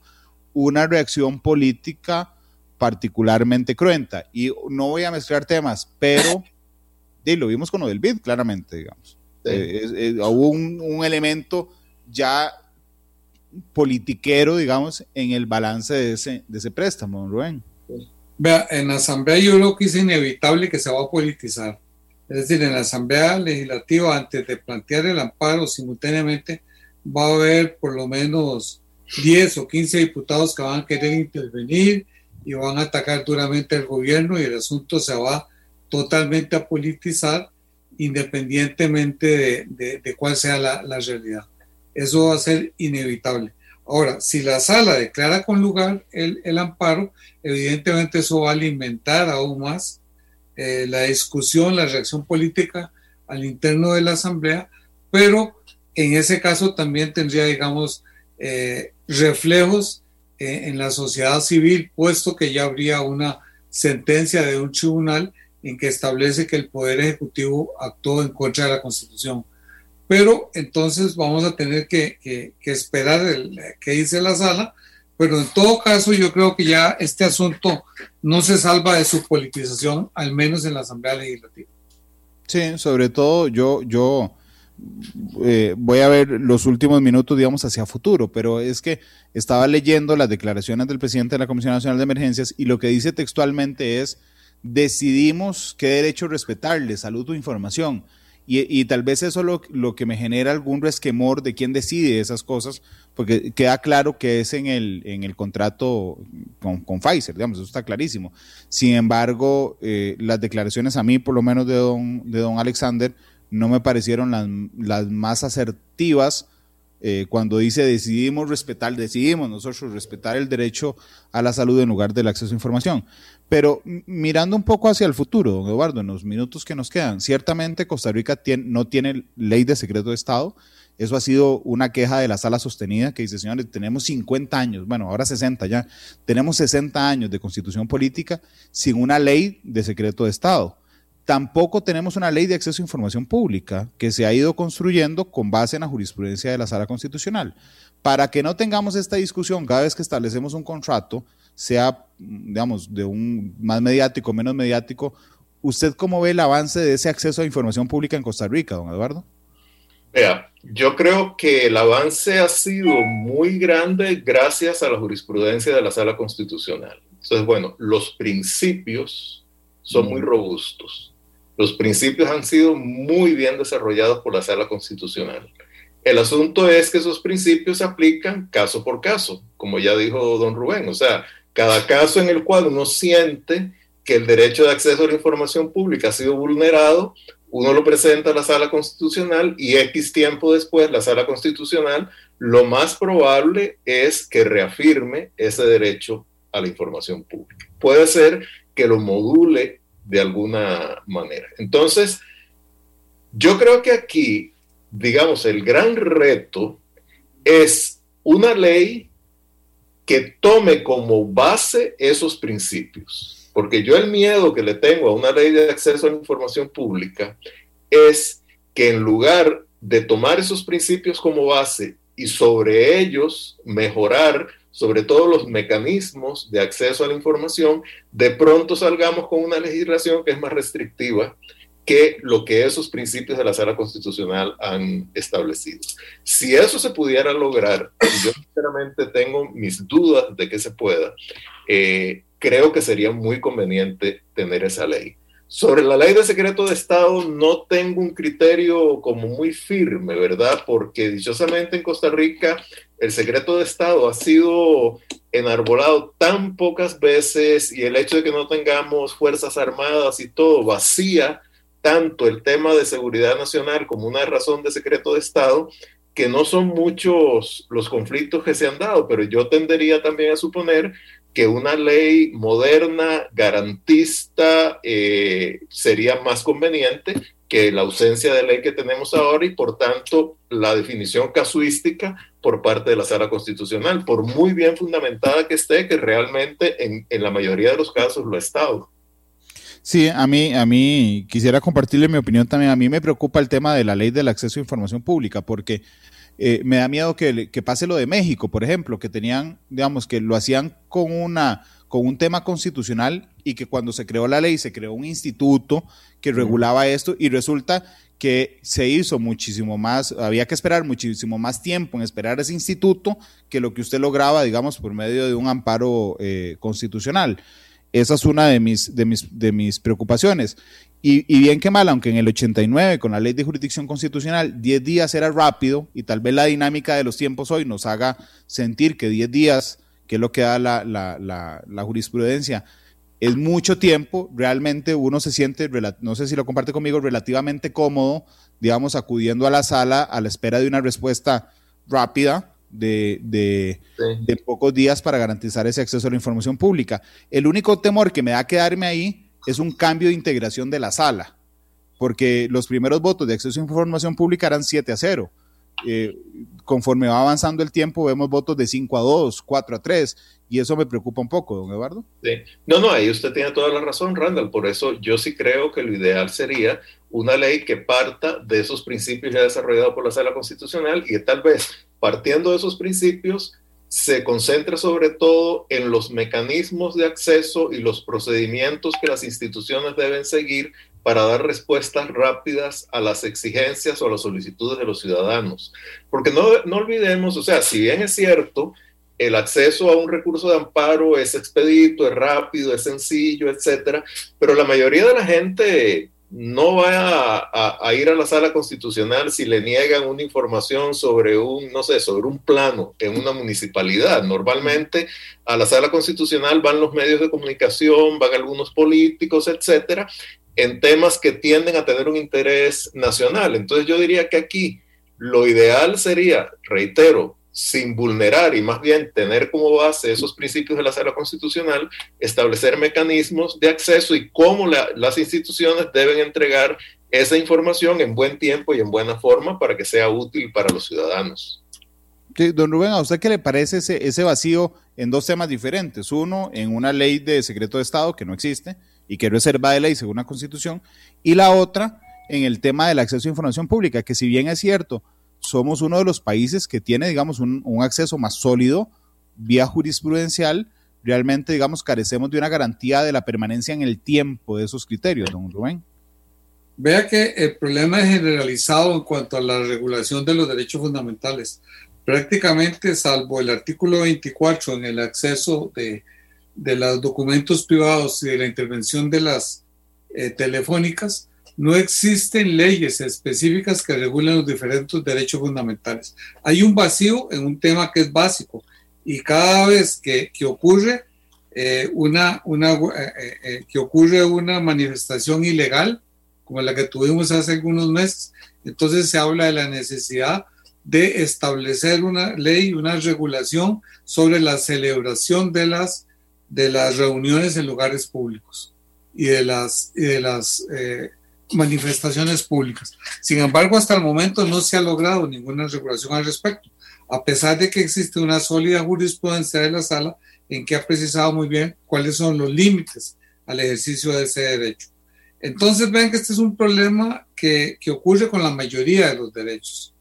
una reacción política particularmente cruenta. Y no voy a mezclar temas, pero lo vimos con lo del BID, claramente, digamos. Eh, hubo un, elemento ya politiquero, digamos, en el balance de ese, de ese préstamo, Rubén. Vea, en la Asamblea yo creo que es inevitable que se va a politizar. Es decir, en la Asamblea Legislativa, antes de plantear el amparo simultáneamente, va a haber por lo menos 10 o 15 diputados que van a querer intervenir y van a atacar duramente al gobierno y el asunto se va totalmente a politizar independientemente de, cuál sea la, realidad. Eso va a ser inevitable. Ahora, si la sala declara con lugar el, amparo, evidentemente eso va a alimentar aún más eh, la discusión, la reacción política al interno de la Asamblea, pero en ese caso también tendría, digamos, eh, reflejos eh, en la sociedad civil, puesto que ya habría una sentencia de un tribunal en que establece que el Poder Ejecutivo actuó en contra de la Constitución. Pero entonces vamos a tener que, esperar el, qué dice la sala, pero en todo caso yo creo que ya este asunto no se salva de su politización, al menos en la Asamblea Legislativa. Sí, sobre todo yo, yo eh, voy a ver los últimos minutos, digamos, hacia futuro, pero es que estaba leyendo las declaraciones del presidente de la Comisión Nacional de Emergencias y lo que dice textualmente es, decidimos qué derecho respetarle, salud o información. Y, tal vez eso lo, lo que me genera algún resquemor de quién decide esas cosas, porque queda claro que es en el, en el contrato con, con Pfizer, digamos, eso está clarísimo. Sin embargo, eh, las declaraciones a mí, por lo menos de don, de don Alexander, no me parecieron las, más asertivas eh, cuando dice decidimos respetar, decidimos nosotros respetar el derecho a la salud en lugar del acceso a información. Pero mirando un poco hacia el futuro, don Eduardo, en los minutos que nos quedan, ciertamente Costa Rica no tiene ley de secreto de Estado. Eso ha sido una queja de la sala sostenida que dice, señores, tenemos 50 años, bueno, ahora 60 ya, tenemos 60 años de constitución política sin una ley de secreto de Estado tampoco tenemos una ley de acceso a información pública que se ha ido construyendo con base en la jurisprudencia de la sala constitucional. Para que no tengamos esta discusión cada vez que establecemos un contrato sea, digamos, de un más mediático, menos mediático. ¿Usted cómo ve el avance de ese acceso a información pública en Costa Rica, don Eduardo? Vea, yo creo que el avance ha sido muy grande gracias a la jurisprudencia de la Sala Constitucional. Entonces, bueno, los principios son muy robustos. Los principios han sido muy bien desarrollados por la Sala Constitucional. El asunto es que esos principios se aplican caso por caso, como ya dijo don Rubén. O sea, cada caso en el cual uno siente que el derecho de acceso a la información pública ha sido vulnerado, uno lo presenta a la sala constitucional y X tiempo después la sala constitucional, lo más probable es que reafirme ese derecho a la información pública. Puede ser que lo module de alguna manera. Entonces, yo creo que aquí digamos, el gran reto es una ley que tome como base esos principios. Porque yo el miedo que le tengo a una ley de acceso a la información pública es que en lugar de tomar esos principios como base y sobre ellos mejorar sobre todo los mecanismos de acceso a la información, de pronto salgamos con una legislación que es más restrictiva que lo que esos principios de la sala constitucional han establecido. Si eso se pudiera lograr, yo sinceramente tengo mis dudas de que se pueda, eh, creo que sería muy conveniente tener esa ley. Sobre la ley de secreto de Estado no tengo un criterio como muy firme, ¿verdad? Porque dichosamente en Costa Rica el secreto de Estado ha sido enarbolado tan pocas veces y el hecho de que no tengamos fuerzas armadas y todo vacía tanto el tema de seguridad nacional como una razón de secreto de Estado, que no son muchos los conflictos que se han dado, pero yo tendería también a suponer que una ley moderna, garantista, eh, sería más conveniente que la ausencia de ley que tenemos ahora y por tanto la definición casuística por parte de la sala constitucional, por muy bien fundamentada que esté, que realmente en, en la mayoría de los casos lo ha estado. Sí, a mí, a mí quisiera compartirle mi opinión también. A mí me preocupa el tema de la ley del acceso a información pública, porque eh, me da miedo que, pase lo de México, por ejemplo, que tenían, digamos, que lo hacían con una con un tema constitucional y que cuando se creó la ley se creó un instituto que regulaba esto y resulta que se hizo muchísimo más, había que esperar muchísimo más tiempo en esperar ese instituto que lo que usted lograba, digamos, por medio de un amparo eh, constitucional. Esa es una de mis, de mis, de mis preocupaciones. Y, bien que mal, aunque en el 89, con la ley de jurisdicción constitucional, 10 días era rápido y tal vez la dinámica de los tiempos hoy nos haga sentir que 10 días, que es lo que da la, la, la, jurisprudencia, es mucho tiempo, realmente uno se siente, no sé si lo comparte conmigo, relativamente cómodo, digamos, acudiendo a la sala a la espera de una respuesta rápida de, pocos días para garantizar ese acceso a la información pública. El único temor que me da quedarme ahí es un cambio de integración de la sala, porque los primeros votos de acceso a información pública eran 7 a 0. Eh, conforme va avanzando el tiempo, vemos votos de 5 a 2, 4 a 3, y eso me preocupa un poco, don Eduardo. No, no, ahí usted tiene toda la razón, Randall. Por eso yo sí creo que lo ideal sería una ley que parta de esos principios ya desarrollados por la Sala Constitucional y que tal vez partiendo de esos principios se concentre sobre todo en los mecanismos de acceso y los procedimientos que las instituciones deben seguir para dar respuestas rápidas a las exigencias o a las solicitudes de los ciudadanos. Porque no, no olvidemos, o sea, si bien es cierto, el acceso a un recurso de amparo es expedito, es rápido, es sencillo, etcétera, pero la mayoría de la gente no va a, ir a la sala constitucional si le niegan una información sobre un, no sé, sobre un plano en una municipalidad. Normalmente a la sala constitucional van los medios de comunicación, van algunos políticos, etcétera, en temas que tienden a tener un interés nacional. Entonces yo diría que aquí lo ideal sería, reitero, sin vulnerar y más bien tener como base esos principios de la sala constitucional, establecer mecanismos de acceso y cómo las instituciones deben entregar esa información en buen tiempo y en buena forma para que sea útil para los ciudadanos. don Rubén, ¿a usted qué le parece ese, ese vacío en dos temas diferentes? Uno, en una ley de secreto de Estado que no existe y que reserva de ley según la Constitución, y la otra, en el tema del acceso a información pública, que si bien es cierto, somos uno de los países que tiene, digamos, un, acceso más sólido vía jurisprudencial, realmente, digamos, carecemos de una garantía de la permanencia en el tiempo de esos criterios, don Rubén. Vea que el problema es generalizado en cuanto a la regulación de los derechos fundamentales. Prácticamente, salvo el artículo 24 en el acceso de, de los documentos privados y de la intervención de las eh, telefónicas, no existen leyes específicas que regulen los diferentes derechos fundamentales. Hay un vacío en un tema que es básico y cada vez que, que ocurre eh, una, una eh, que ocurre una manifestación ilegal, como la que tuvimos hace algunos meses. Entonces se habla de la necesidad de establecer una ley, una regulación sobre la celebración de las, de las reuniones en lugares públicos y de las, de las eh, manifestaciones públicas. Sin embargo, hasta el momento no se ha logrado ninguna regulación al respecto, a pesar de que existe una sólida jurisprudencia de la sala en que ha precisado muy bien cuáles son los límites al ejercicio de ese derecho. Entonces ven que este es un problema que, que, ocurre con la mayoría de los derechos.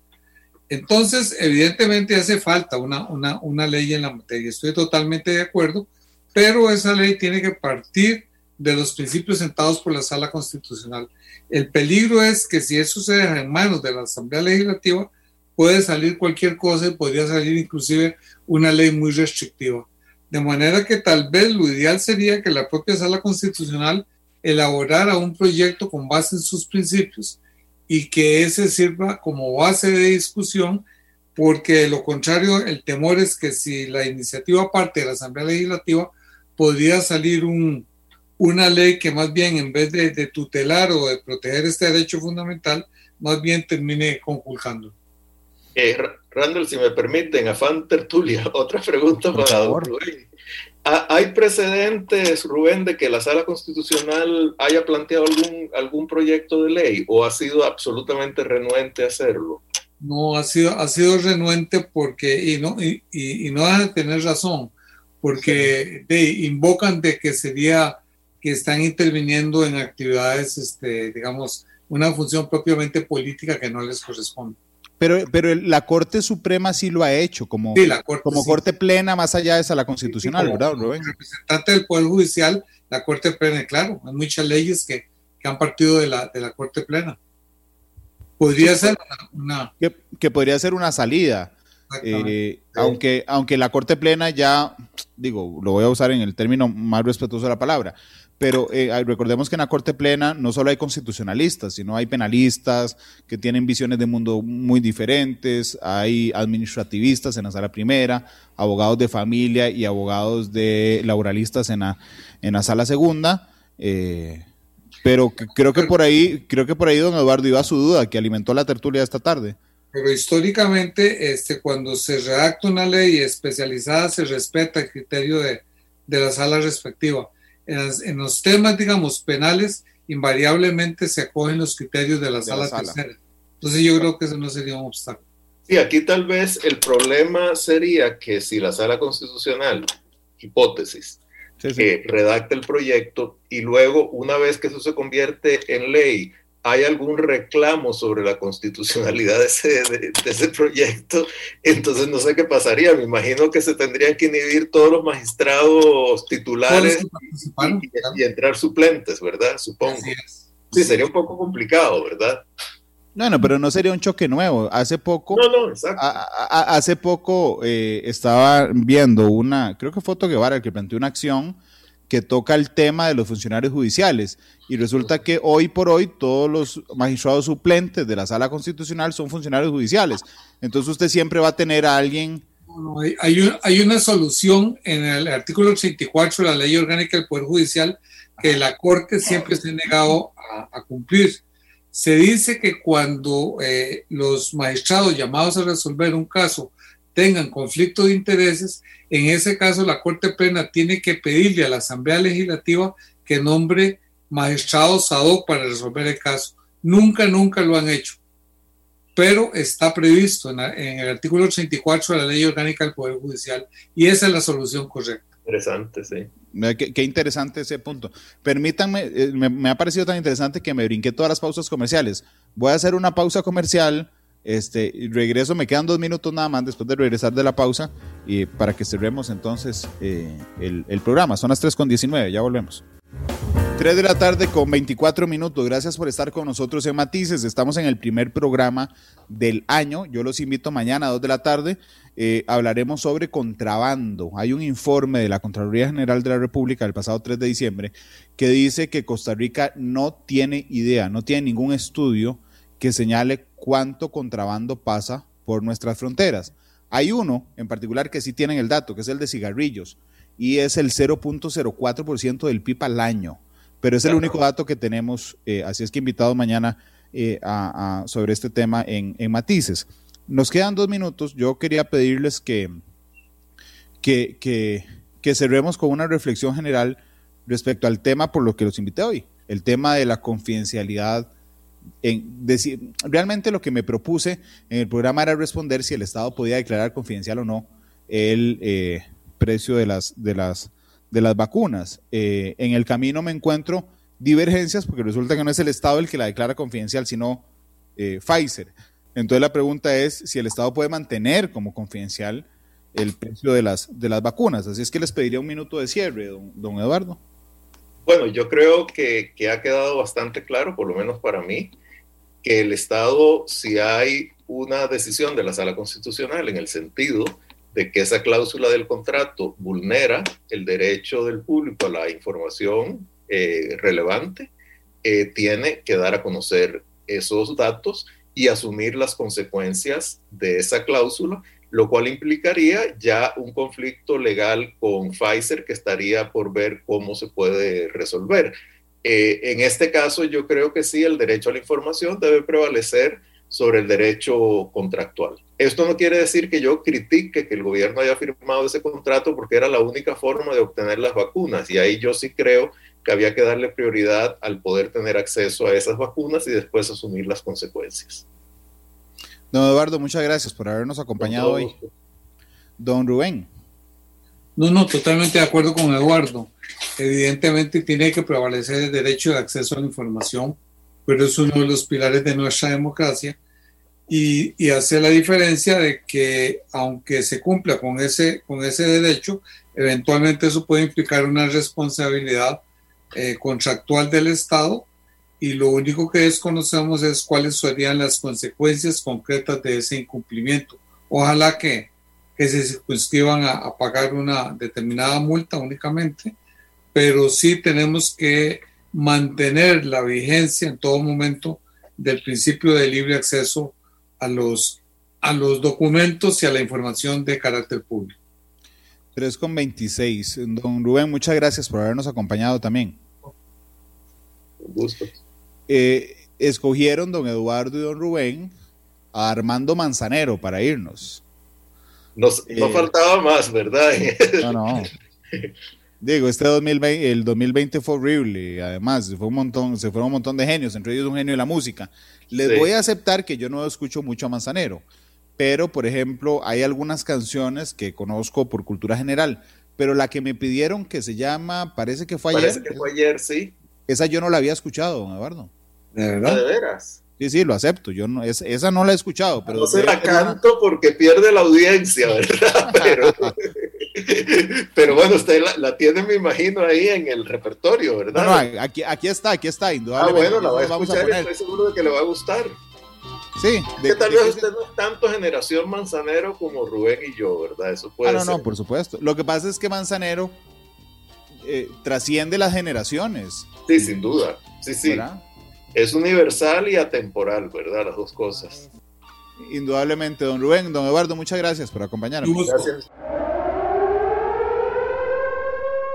Entonces, evidentemente hace falta una, una, una ley en la materia. Estoy totalmente de acuerdo, pero esa ley tiene que partir de los principios sentados por la Sala Constitucional. El peligro es que si eso se deja en manos de la Asamblea Legislativa, puede salir cualquier cosa y podría salir inclusive una ley muy restrictiva. De manera que tal vez lo ideal sería que la propia Sala Constitucional elaborar un proyecto con base en sus principios y que ese sirva como base de discusión, porque de lo contrario el temor es que si la iniciativa parte de la Asamblea Legislativa, podría salir un, una ley que más bien en vez de, de, tutelar o de proteger este derecho fundamental, más bien termine conculcando. Eh, Randall, si me permiten, afán tertulia, <laughs> otra pregunta Por para Rubén. ¿Hay precedentes, Rubén, de que la Sala Constitucional haya planteado algún, algún proyecto de ley o ha sido absolutamente renuente a hacerlo? No, ha sido, ha sido renuente porque, y no, y, y, no van a tener razón, porque sí. de, invocan de que sería que están interviniendo en actividades, este, digamos, una función propiamente política que no les corresponde. Pero, pero la Corte Suprema sí lo ha hecho como, sí, la corte, como sí. corte plena más allá de esa la constitucional, sí, ¿verdad, Rubén? representante del Poder Judicial, la Corte Plena, claro, hay muchas leyes que, que han partido de la, de la Corte Plena. Podría ser una... una... Que, que, podría ser una salida. Eh, aunque, aunque la Corte Plena ya, digo, lo voy a usar en el término más respetuoso de la palabra, pero eh, recordemos que en la Corte Plena no solo hay constitucionalistas, sino hay penalistas que tienen visiones de mundo muy diferentes, hay administrativistas en la sala primera, abogados de familia y abogados de laboralistas en la, en la sala segunda. Eh, pero creo que por ahí, creo que por ahí don Eduardo iba a su duda, que alimentó la tertulia esta tarde. Pero históricamente, este, cuando se redacta una ley especializada, se respeta el criterio de, de la sala respectiva en, las, en, los temas, digamos, penales, invariablemente se acogen los criterios de la, de sala, la sala, tercera. Entonces yo creo que eso no sería un obstáculo. Sí, aquí tal vez el problema sería que si la sala constitucional, hipótesis, sí, sí. Eh, redacta el proyecto y luego, una vez que eso se convierte en ley, hay algún reclamo sobre la constitucionalidad de ese, de, de ese, proyecto, entonces no sé qué pasaría. Me imagino que se tendrían que inhibir todos los magistrados titulares y, y, y, entrar suplentes, ¿verdad? Supongo. Sí, sería un poco complicado, ¿verdad? Bueno, pero no sería un choque nuevo. Hace poco, no, no. A, a, hace poco eh, estaba viendo una, creo que fue Otto Guevara el que planteó una acción que toca el tema de los funcionarios judiciales. Y resulta que hoy por hoy todos los magistrados suplentes de la sala constitucional son funcionarios judiciales. Entonces usted siempre va a tener a alguien... No, hay, hay, un, hay, una solución en el artículo 84 de la ley orgánica del Poder Judicial que la Corte siempre se ha negado a, a cumplir. Se dice que cuando eh, los magistrados llamados a resolver un caso tengan conflicto de intereses, en ese caso la Corte Plena tiene que pedirle a la Asamblea Legislativa que nombre magistrados ad hoc para resolver el caso. Nunca, nunca lo han hecho, pero está previsto en, la, en el artículo 84 de la Ley Orgánica del Poder Judicial y esa es la solución correcta. Interesante, sí. Qué, qué, interesante ese punto. Permítanme, me, me, ha parecido tan interesante que me brinqué todas las pausas comerciales. Voy a hacer una pausa comercial Este, regreso, me quedan dos minutos nada más después de regresar de la pausa y para que cerremos entonces eh, el, programa. Son las 3 con 19, ya volvemos. 3 de la tarde con 24 minutos. Gracias por estar con nosotros en Matices. Estamos en el primer programa del año. Yo los invito mañana a 2 de la tarde. Eh, hablaremos sobre contrabando. Hay un informe de la Contraloría General de la República del pasado 3 de diciembre que dice que Costa Rica no tiene idea, no tiene ningún estudio que señale cuánto contrabando pasa por nuestras fronteras. Hay uno en particular que sí tienen el dato, que es el de cigarrillos, y es el 0.04% del PIB al año pero es el único dato que tenemos, eh, así es que invitado mañana eh, a, sobre este tema en, matices. Nos quedan dos minutos, yo quería pedirles que, que, que, cerremos con una reflexión general respecto al tema por lo que los invité hoy, el tema de la confidencialidad. En decir, realmente lo que me propuse en el programa era responder si el Estado podía declarar confidencial o no el eh, precio de las, de las de las vacunas. Eh, en el camino me encuentro divergencias porque resulta que no es el Estado el que la declara confidencial, sino eh, Pfizer. Entonces la pregunta es si el Estado puede mantener como confidencial el precio de las, de las vacunas. Así es que les pediría un minuto de cierre, don, Eduardo. Bueno, yo creo que, ha quedado bastante claro, por lo menos para mí, que el Estado, si hay una decisión de la Sala Constitucional en el sentido de que esa cláusula del contrato vulnera el derecho del público a la información eh, relevante, eh, tiene que dar a conocer esos datos y asumir las consecuencias de esa cláusula, lo cual implicaría ya un conflicto legal con Pfizer que estaría por ver cómo se puede resolver. Eh, en este caso, yo creo que sí, el derecho a la información debe prevalecer sobre el derecho contractual. Esto no quiere decir que yo critique que el gobierno haya firmado ese contrato porque era la única forma de obtener las vacunas y ahí yo sí creo que había que darle prioridad al poder tener acceso a esas vacunas y después asumir las consecuencias. Don Eduardo, muchas gracias por habernos acompañado hoy. Don Rubén. No, no, totalmente de acuerdo con Eduardo. Evidentemente tiene que prevalecer el derecho de acceso a la información, pero es uno de los pilares de nuestra democracia y, y hace la diferencia de que aunque se cumpla con ese, con ese derecho, eventualmente eso puede implicar una responsabilidad eh, contractual del Estado y lo único que desconocemos es cuáles serían las consecuencias concretas de ese incumplimiento. Ojalá que, que se circunscriban a, a pagar una determinada multa únicamente, pero sí tenemos que mantener la vigencia en todo momento del principio de libre acceso a los, a los documentos y a la información de carácter público. 3 con 26. Don Rubén, muchas gracias por habernos acompañado también. Un gusto. Eh, escogieron don Eduardo y don Rubén a Armando Manzanero para irnos. Nos, no eh, faltaba más, ¿verdad? No, no. <laughs> Digo, este 2020, el 2020 fue horrible, además, se fue un montón, se fueron un montón de genios, entre ellos un genio de la música. Les voy a aceptar que yo no escucho mucho a Manzanero, pero por ejemplo, hay algunas canciones que conozco por cultura general, pero la que me pidieron que se llama, parece que fue ayer. Parece que fue ayer, sí. Esa yo no la había escuchado, don Eduardo. ¿De verdad? ¿De veras? Sí, sí, lo acepto. Yo no, esa no la he escuchado. Pero no se la canto porque pierde la audiencia, ¿verdad? <laughs> Pero, <laughs> pero bueno, usted la, tiene, me imagino, ahí en el repertorio, ¿verdad? No, aquí, aquí está, aquí está, indudablemente. Ah, bueno, la voy a escuchar y estoy seguro de que le va a gustar. Sí. De, que tal vez usted no es tanto generación Manzanero como Rubén y yo, ¿verdad? Eso puede ah, no, no, por supuesto. Lo que pasa es que Manzanero eh, trasciende las generaciones. Sí, sin duda. Sí, sí. Es universal y atemporal, ¿verdad? Las dos cosas. Indudablemente, don Rubén, don Eduardo, muchas gracias por acompañarnos. Gracias.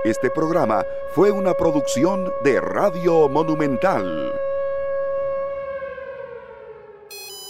Este programa fue una producción de Radio Monumental.